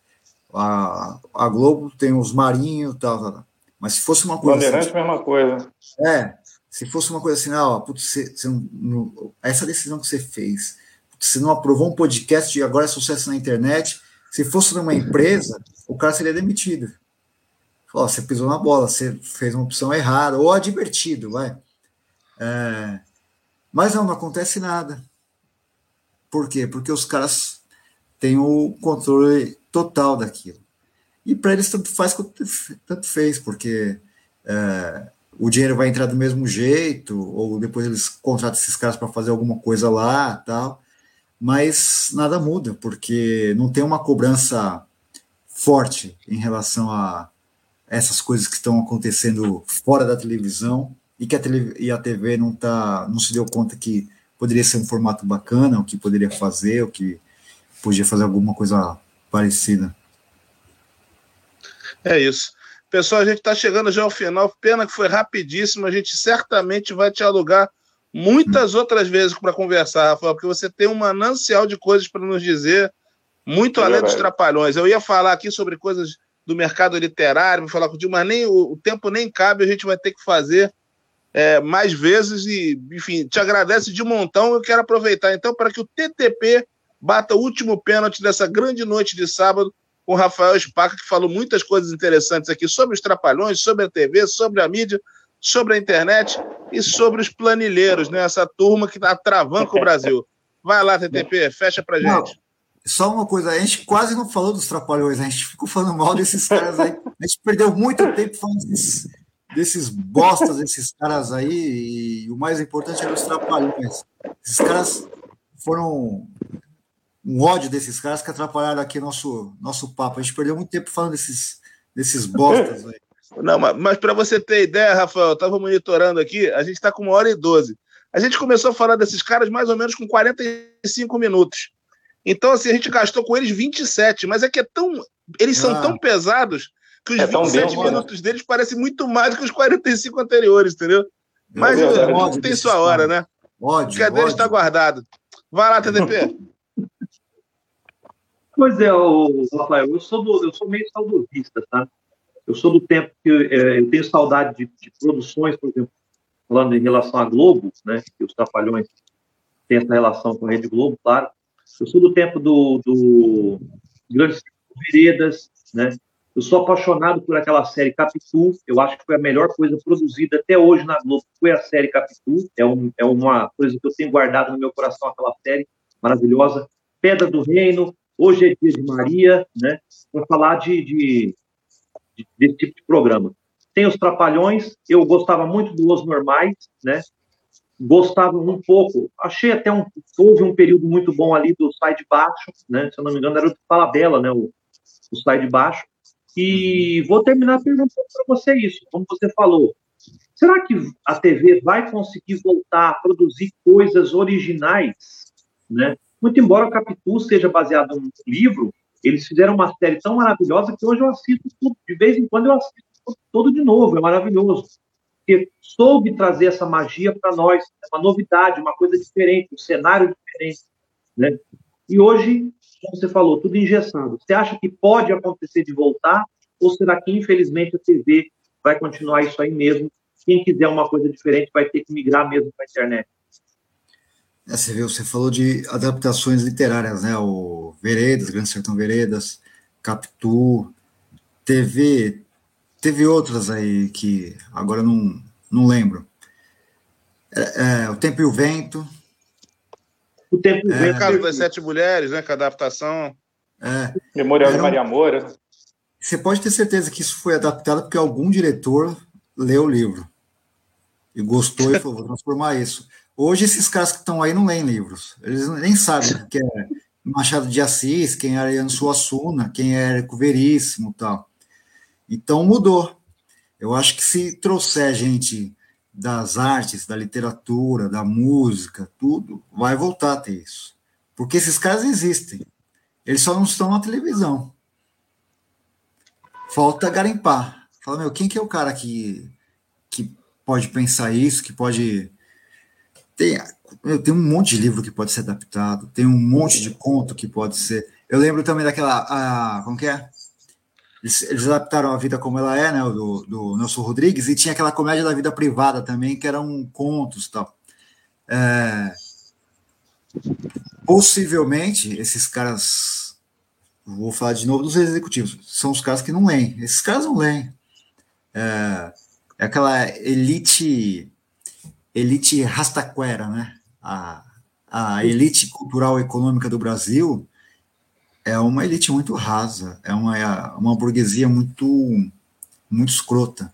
Speaker 3: A, a Globo tem os Marinhos e tal, tal, tal, Mas se fosse uma coisa.
Speaker 2: Bandeirante, assim, mesma coisa.
Speaker 3: É, se fosse uma coisa assim, ah, putz, você, você não, essa decisão que você fez, você não aprovou um podcast e agora é sucesso na internet. Se fosse numa empresa, o cara seria demitido. Ó, você pisou na bola, você fez uma opção errada, ou advertido, vai. É, mas não, não acontece nada. Por quê? Porque os caras têm o controle total daquilo. E para eles tanto faz quanto tanto fez, porque é, o dinheiro vai entrar do mesmo jeito, ou depois eles contratam esses caras para fazer alguma coisa lá, tal. Mas nada muda, porque não tem uma cobrança forte em relação a essas coisas que estão acontecendo fora da televisão e que a, tele, e a TV não tá, não se deu conta que poderia ser um formato bacana, o que poderia fazer, o que podia fazer alguma coisa parecida.
Speaker 1: É isso. Pessoal, a gente está chegando já ao final. Pena que foi rapidíssimo. A gente certamente vai te alugar muitas outras vezes para conversar, Rafael, porque você tem um manancial de coisas para nos dizer, muito é além dos trapalhões. Eu ia falar aqui sobre coisas do mercado literário, vou falar contigo, mas nem o, o tempo nem cabe, a gente vai ter que fazer é, mais vezes e, enfim, te agradece de montão. Eu quero aproveitar então para que o TTP bata o último pênalti dessa grande noite de sábado com o Rafael Spaca, que falou muitas coisas interessantes aqui sobre os trapalhões, sobre a TV, sobre a mídia, sobre a internet e sobre os planilheiros, né? Essa turma que travando com o Brasil. Vai lá, TTP, fecha pra gente. Não,
Speaker 3: só uma coisa, a gente quase não falou dos trapalhões, a gente ficou falando mal desses caras aí. A gente perdeu muito tempo falando desses desses bostas, esses caras aí, e o mais importante eram os trapalhões. Esses caras foram um ódio desses caras que atrapalharam aqui nosso, nosso papo. A gente perdeu muito tempo falando desses, desses bostas aí.
Speaker 1: Não, mas, mas para você ter ideia, Rafael, eu estava monitorando aqui, a gente está com uma hora e doze. A gente começou a falar desses caras mais ou menos com 45 minutos. Então, assim, a gente gastou com eles 27, mas é que é tão. Eles são ah. tão pesados que os é 27 bem, minutos deles parecem muito mais do que os 45 anteriores, entendeu? Mas tudo tem sua hora, né?
Speaker 3: Ódio,
Speaker 1: é deles está guardado. Vai lá, TDP.
Speaker 4: Pois é, o Rafael, eu sou, do, eu sou meio saudosista, tá? Eu sou do tempo que é, eu tenho saudade de, de, produções, por exemplo, falando em relação à Globo, né? Que os Trapalhões têm essa relação com a Rede Globo, claro. Eu sou do tempo do, do Grandes Veredas, né? Eu sou apaixonado por aquela série Capitu. Eu acho que foi a melhor coisa produzida até hoje na Globo. Foi a série Capitu. É, um, é uma coisa que eu tenho guardado no meu coração, aquela série maravilhosa. Pedra do Reino. Hoje é dia de Maria, né? Para falar de, de, de, desse tipo de programa. Tem os Trapalhões. Eu gostava muito dos Normais, né? Gostava um pouco. Achei até um. Houve um período muito bom ali do Sai de Baixo, né? Se eu não me engano, era o Falabella, né? O, o Sai de Baixo e vou terminar perguntando para você isso, como você falou. Será que a TV vai conseguir voltar a produzir coisas originais? Né? Muito embora o Capitu seja baseado num livro, eles fizeram uma série tão maravilhosa que hoje eu assisto tudo, de vez em quando eu assisto todo de novo, é maravilhoso. Porque soube trazer essa magia para nós, é uma novidade, uma coisa diferente, um cenário diferente. Né? E hoje como você falou, tudo engessado. Você acha que pode acontecer de voltar? Ou será que, infelizmente, a TV vai continuar isso aí mesmo? Quem quiser uma coisa diferente vai ter que migrar mesmo para a internet.
Speaker 3: É, você viu, você falou de adaptações literárias, né? O Veredas, Grande Sertão Veredas, Capitu, teve, teve outras aí que agora não, não lembro. É, é, o Tempo e o Vento,
Speaker 1: o tempo é, vento. caso das sete mulheres, né? Com a adaptação.
Speaker 2: É, Memorial de Maria Moura.
Speaker 3: Você pode ter certeza que isso foi adaptado porque algum diretor leu o livro e gostou e falou: vou transformar isso. Hoje, esses caras que estão aí não leem livros, eles nem sabem o que é Machado de Assis, quem era Ian Suassuna, quem é Érico Veríssimo tal. Então mudou. Eu acho que se trouxer gente das artes, da literatura, da música, tudo, vai voltar a ter isso. Porque esses caras existem. Eles só não estão na televisão. Falta garimpar. Fala, meu, quem que é o cara que, que pode pensar isso, que pode. Tem, tem um monte de livro que pode ser adaptado, tem um monte de conto que pode ser. Eu lembro também daquela. A, como que é? Eles, eles, adaptaram a vida como ela é, né? Do, do Nelson Rodrigues, e tinha aquela comédia da vida privada também, que eram contos e tal. É, possivelmente, esses caras. Vou falar de novo dos executivos. São os caras que não leem. Esses caras não leem. É, é aquela elite. Elite rastaquera, né? A, a elite cultural e econômica do Brasil é uma elite muito rasa, é uma, é uma burguesia muito, muito escrota,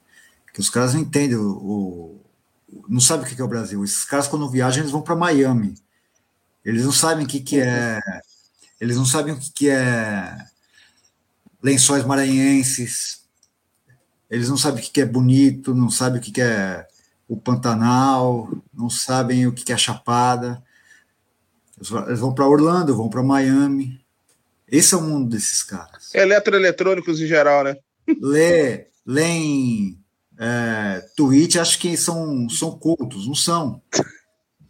Speaker 3: que os caras não entendem, o, o não sabem o que é o Brasil. Esses caras, quando viajam, eles vão para Miami. Eles não sabem o que, que é. Eles não sabem o que, que é lençóis maranhenses. Eles não sabem o que, que é bonito, não sabem o que, que é o Pantanal, não sabem o que, que é Chapada. Eles vão para Orlando, vão para Miami. Esse é o mundo desses caras.
Speaker 1: Eletroeletrônicos em geral, né?
Speaker 3: Lê, leem é, tweet, acho que são, são cultos, não são.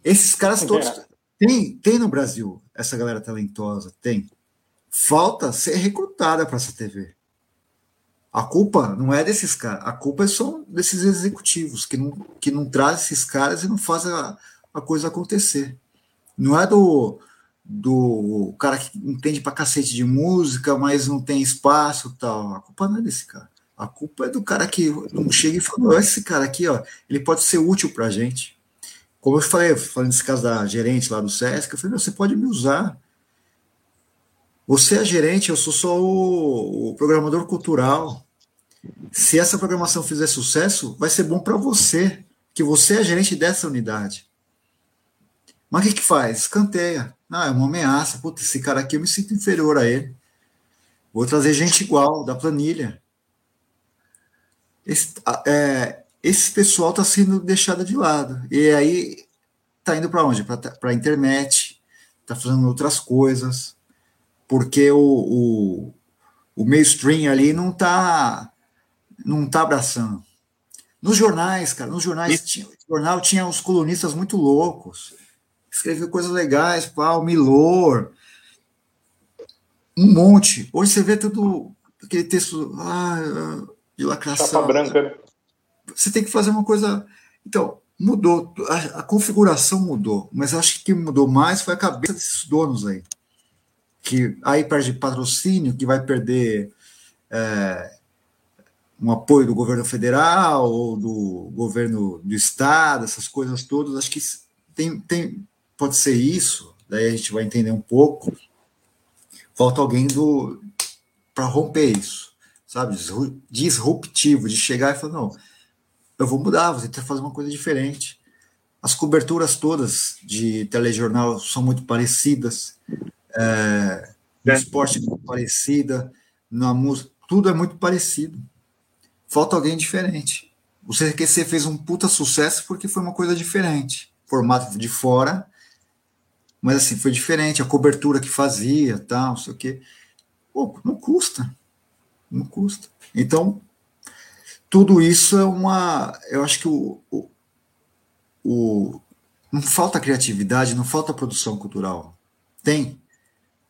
Speaker 3: Esses caras todos. Tem, tem no Brasil essa galera talentosa, tem. Falta ser recrutada para essa TV. A culpa não é desses caras, a culpa é só desses executivos que não, que não trazem esses caras e não fazem a, a coisa acontecer. Não é do, do cara que entende pra cacete de música, mas não tem espaço tal. A culpa não é desse cara. A culpa é do cara que não chega e fala, esse cara aqui, ó, ele pode ser útil pra gente. Como eu falei, falando nesse caso da gerente lá do Sesc, eu falei, você pode me usar. Você é gerente, eu sou só o, o programador cultural. Se essa programação fizer sucesso, vai ser bom para você, que você é gerente dessa unidade. Mas o que, que faz? Escanteia. Não, é uma ameaça. Putz, esse cara aqui eu me sinto inferior a ele. Vou trazer gente igual, da planilha. Esse, é, esse pessoal está sendo deixado de lado. E aí está indo para onde? Para a internet, está fazendo outras coisas, porque o, o, o mainstream ali não está não tá abraçando. Nos jornais, cara, nos jornais, tinha, o jornal tinha os colunistas muito loucos escreveu coisas legais, pau, Milor, um monte. Hoje você vê tudo aquele texto ah, de lacração.
Speaker 2: Chapa branca, né?
Speaker 3: Você tem que fazer uma coisa. Então, mudou, a, a, configuração mudou, mas acho que mudou mais foi a cabeça desses donos aí. Que aí perde patrocínio, que vai perder é, um apoio do governo federal ou do governo do estado, essas coisas todas. Acho que tem, tem, pode ser isso, daí a gente vai entender um pouco. Falta alguém do para romper isso, sabe? Disruptivo, de chegar e falar, não, eu vou mudar, vou tentar fazer uma coisa diferente. As coberturas todas de telejornal são muito parecidas, é, no é. esporte parecida, na música, tudo é muito parecido. Falta alguém diferente. O CQC fez um puta sucesso porque foi uma coisa diferente. Formato de fora, mas assim, foi diferente, a cobertura que fazia, tal, não sei o quê. Pô, não custa. Não custa. Então, tudo isso é uma. Eu acho que o, o, o não falta criatividade, não falta produção cultural. Tem.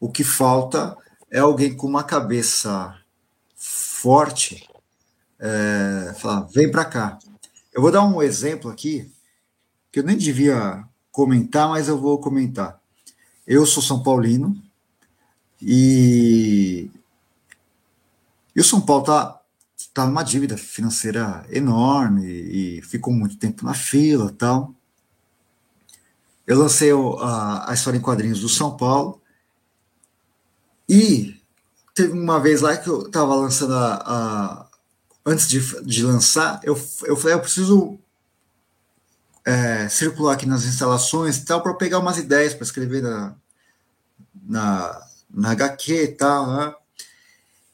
Speaker 3: O que falta é alguém com uma cabeça forte é, falar, vem para cá. Eu vou dar um exemplo aqui que eu nem devia comentar, mas eu vou comentar. Eu sou São Paulino e, e o São Paulo está tá numa dívida financeira enorme e ficou muito tempo na fila tal. Eu lancei a, a história em quadrinhos do São Paulo e teve uma vez lá que eu estava lançando a, a antes de, de lançar, eu, eu falei, eu preciso é, circular aqui nas instalações e tal, para pegar umas ideias para escrever na, na, na HQ e tal, né?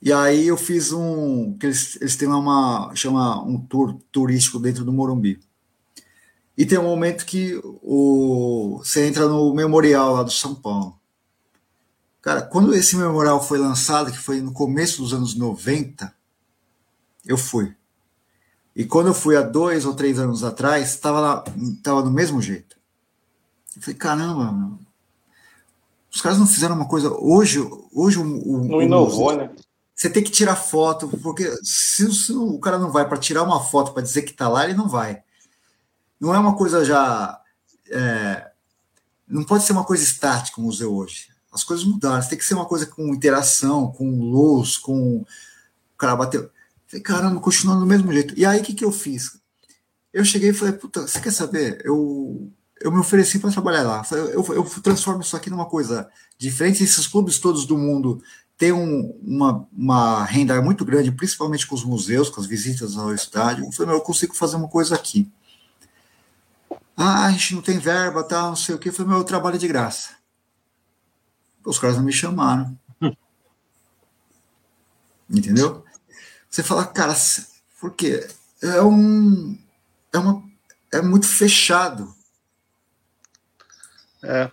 Speaker 3: E aí eu fiz um, que eles, eles têm lá uma, chama um tour turístico dentro do Morumbi. E tem um momento que o, você entra no memorial lá do São Paulo. Cara, quando esse memorial foi lançado, que foi no começo dos anos 90, eu fui. E quando eu fui há dois ou três anos atrás, estava tava do mesmo jeito. Eu falei, caramba, meu, os caras não fizeram uma coisa. Hoje, hoje o,
Speaker 2: não inovou,
Speaker 3: o,
Speaker 2: né?
Speaker 3: Você tem que tirar foto, porque se, se o cara não vai para tirar uma foto para dizer que está lá, ele não vai. Não é uma coisa já. É, não pode ser uma coisa estática o museu hoje. As coisas mudaram. Tem que ser uma coisa com interação, com luz, com. O cara bateu. Falei, caramba, continuando do mesmo jeito. E aí, o que, que eu fiz? Eu cheguei e falei, puta, você quer saber? Eu, eu me ofereci para trabalhar lá. Eu, eu, eu, transformo isso aqui numa coisa diferente. Esses clubes todos do mundo têm um, uma, uma renda muito grande, principalmente com os museus, com as visitas ao estádio. Eu falei, eu consigo fazer uma coisa aqui. Ah, a gente não tem verba, tal, não sei o que. Eu falei, meu, eu trabalho de graça. Os caras não me chamaram. Entendeu? Você fala, cara, porque é um. É, uma, é muito fechado.
Speaker 1: É.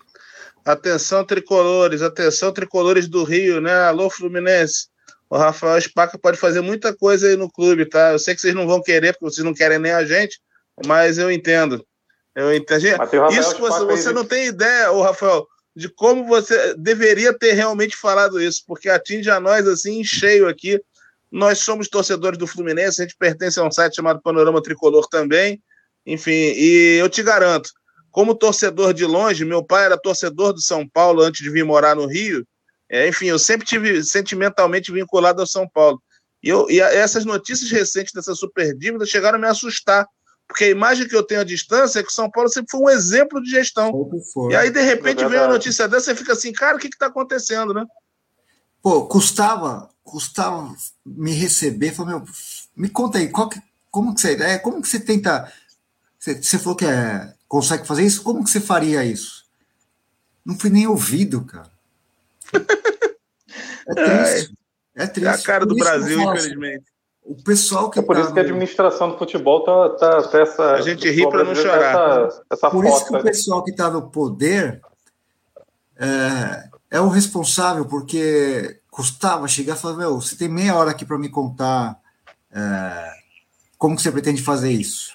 Speaker 1: Atenção, tricolores, atenção, tricolores do Rio, né? Alô, Fluminense. O Rafael Spaca pode fazer muita coisa aí no clube, tá? Eu sei que vocês não vão querer, porque vocês não querem nem a gente, mas eu entendo. Eu entendo. Isso você, você não tem ideia, o Rafael, de como você deveria ter realmente falado isso, porque atinge a nós assim em cheio aqui. Nós somos torcedores do Fluminense, a gente pertence a um site chamado Panorama Tricolor também. Enfim, e eu te garanto, como torcedor de longe, meu pai era torcedor do São Paulo antes de vir morar no Rio. É, enfim, eu sempre tive sentimentalmente vinculado ao São Paulo. E, eu, e essas notícias recentes dessa super dívida chegaram a me assustar, porque a imagem que eu tenho à distância é que o São Paulo sempre foi um exemplo de gestão. E aí, de repente, é vem a notícia dessa e fica assim, cara, o que está acontecendo, né?
Speaker 3: Pô, custava, custava me receber, falou, meu, me conta aí, qual que, como que você, é, como que você tenta, você, você falou que é, consegue fazer isso, como que você faria isso? Não fui nem ouvido, cara. É triste. É, triste. É
Speaker 1: a cara do Brasil, infelizmente.
Speaker 3: O pessoal que
Speaker 2: é por
Speaker 3: tá
Speaker 2: isso que a administração do futebol tá, tá, tá essa.
Speaker 1: A gente ri para não chorar.
Speaker 3: Essa, essa por isso que o pessoal que está no poder é, é o responsável, porque custava chegar e falar: Meu, você tem meia hora aqui para me contar é, como que você pretende fazer isso.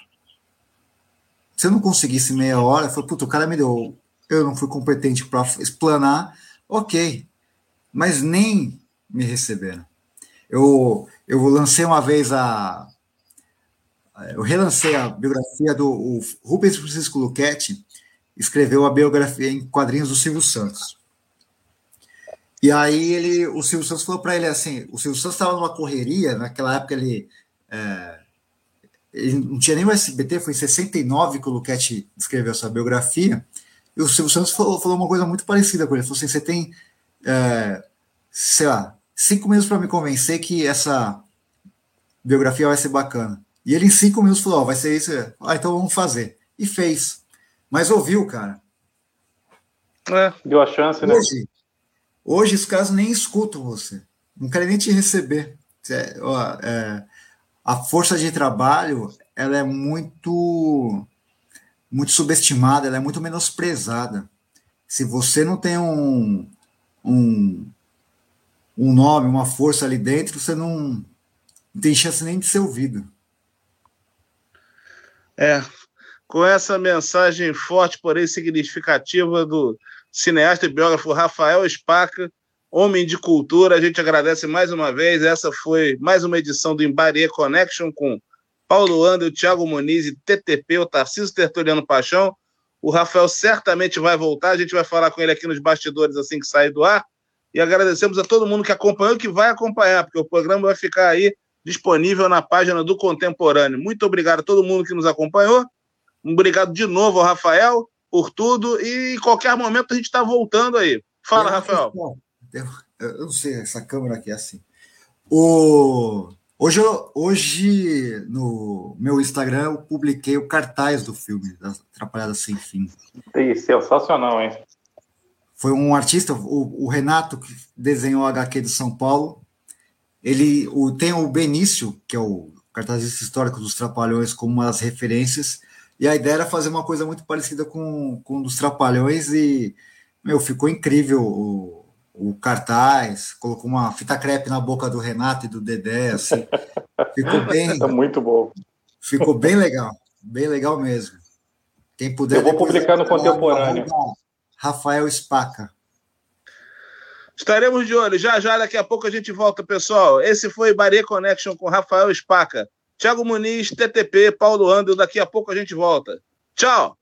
Speaker 3: Se eu não conseguisse meia hora, eu falei: Puta, o cara me deu. Eu não fui competente para explanar, ok. Mas nem me receberam. Eu, eu lancei uma vez a. Eu relancei a biografia do Rubens Francisco Luchetti, escreveu a biografia em quadrinhos do Silvio Santos. E aí ele, o Silvio Santos falou para ele assim, o Silvio Santos estava numa correria, naquela época ele, é, ele não tinha nem o SBT, foi em 69 que o Luquete escreveu essa biografia, e o Silvio Santos falou, falou uma coisa muito parecida com ele, ele falou assim, você tem, é, sei lá, cinco minutos para me convencer que essa biografia vai ser bacana. E ele em cinco minutos falou, oh, vai ser isso, ah, então vamos fazer. E fez. Mas ouviu, cara.
Speaker 2: É, deu a chance, né?
Speaker 3: Hoje, Hoje os caras nem escutam você, não querem nem te receber. É, ó, é, a força de trabalho ela é muito muito subestimada, ela é muito menosprezada. Se você não tem um, um, um nome, uma força ali dentro, você não, não tem chance nem de ser ouvido.
Speaker 1: É, com essa mensagem forte, porém significativa do cineasta e biógrafo Rafael Spaca, homem de cultura. A gente agradece mais uma vez. Essa foi mais uma edição do Embarie Connection com Paulo Andel, Thiago Muniz e TTP, o Tarcísio Tertuliano Paixão. O Rafael certamente vai voltar. A gente vai falar com ele aqui nos bastidores assim que sair do ar. E agradecemos a todo mundo que acompanhou e que vai acompanhar, porque o programa vai ficar aí disponível na página do Contemporâneo. Muito obrigado a todo mundo que nos acompanhou. Obrigado de novo ao Rafael por tudo e em qualquer momento a gente está voltando aí. Fala, Rafael.
Speaker 3: Eu não sei, essa câmera aqui é assim. O, hoje, hoje, no meu Instagram, eu publiquei o cartaz do filme, da Atrapalhada Sem Fim.
Speaker 2: Sensacional, hein?
Speaker 3: Foi um artista, o, o Renato, que desenhou a HQ de São Paulo. Ele o, tem o Benício, que é o cartazista histórico dos Trapalhões, como uma das referências. E a ideia era fazer uma coisa muito parecida com, com um dos Trapalhões e, meu, ficou incrível o, o cartaz, colocou uma fita crepe na boca do Renato e do Dedé, assim. Ficou bem...
Speaker 2: É muito bom.
Speaker 3: Ficou bem legal, bem legal mesmo. Quem puder...
Speaker 2: Eu vou publicar no Contemporâneo.
Speaker 3: Rafael Spaca.
Speaker 1: Estaremos de olho. Já já, daqui a pouco a gente volta, pessoal. Esse foi Bahia Connection com Rafael Spaca. Thiago Muniz, TTP, Paulo Andel. Daqui a pouco a gente volta. Tchau!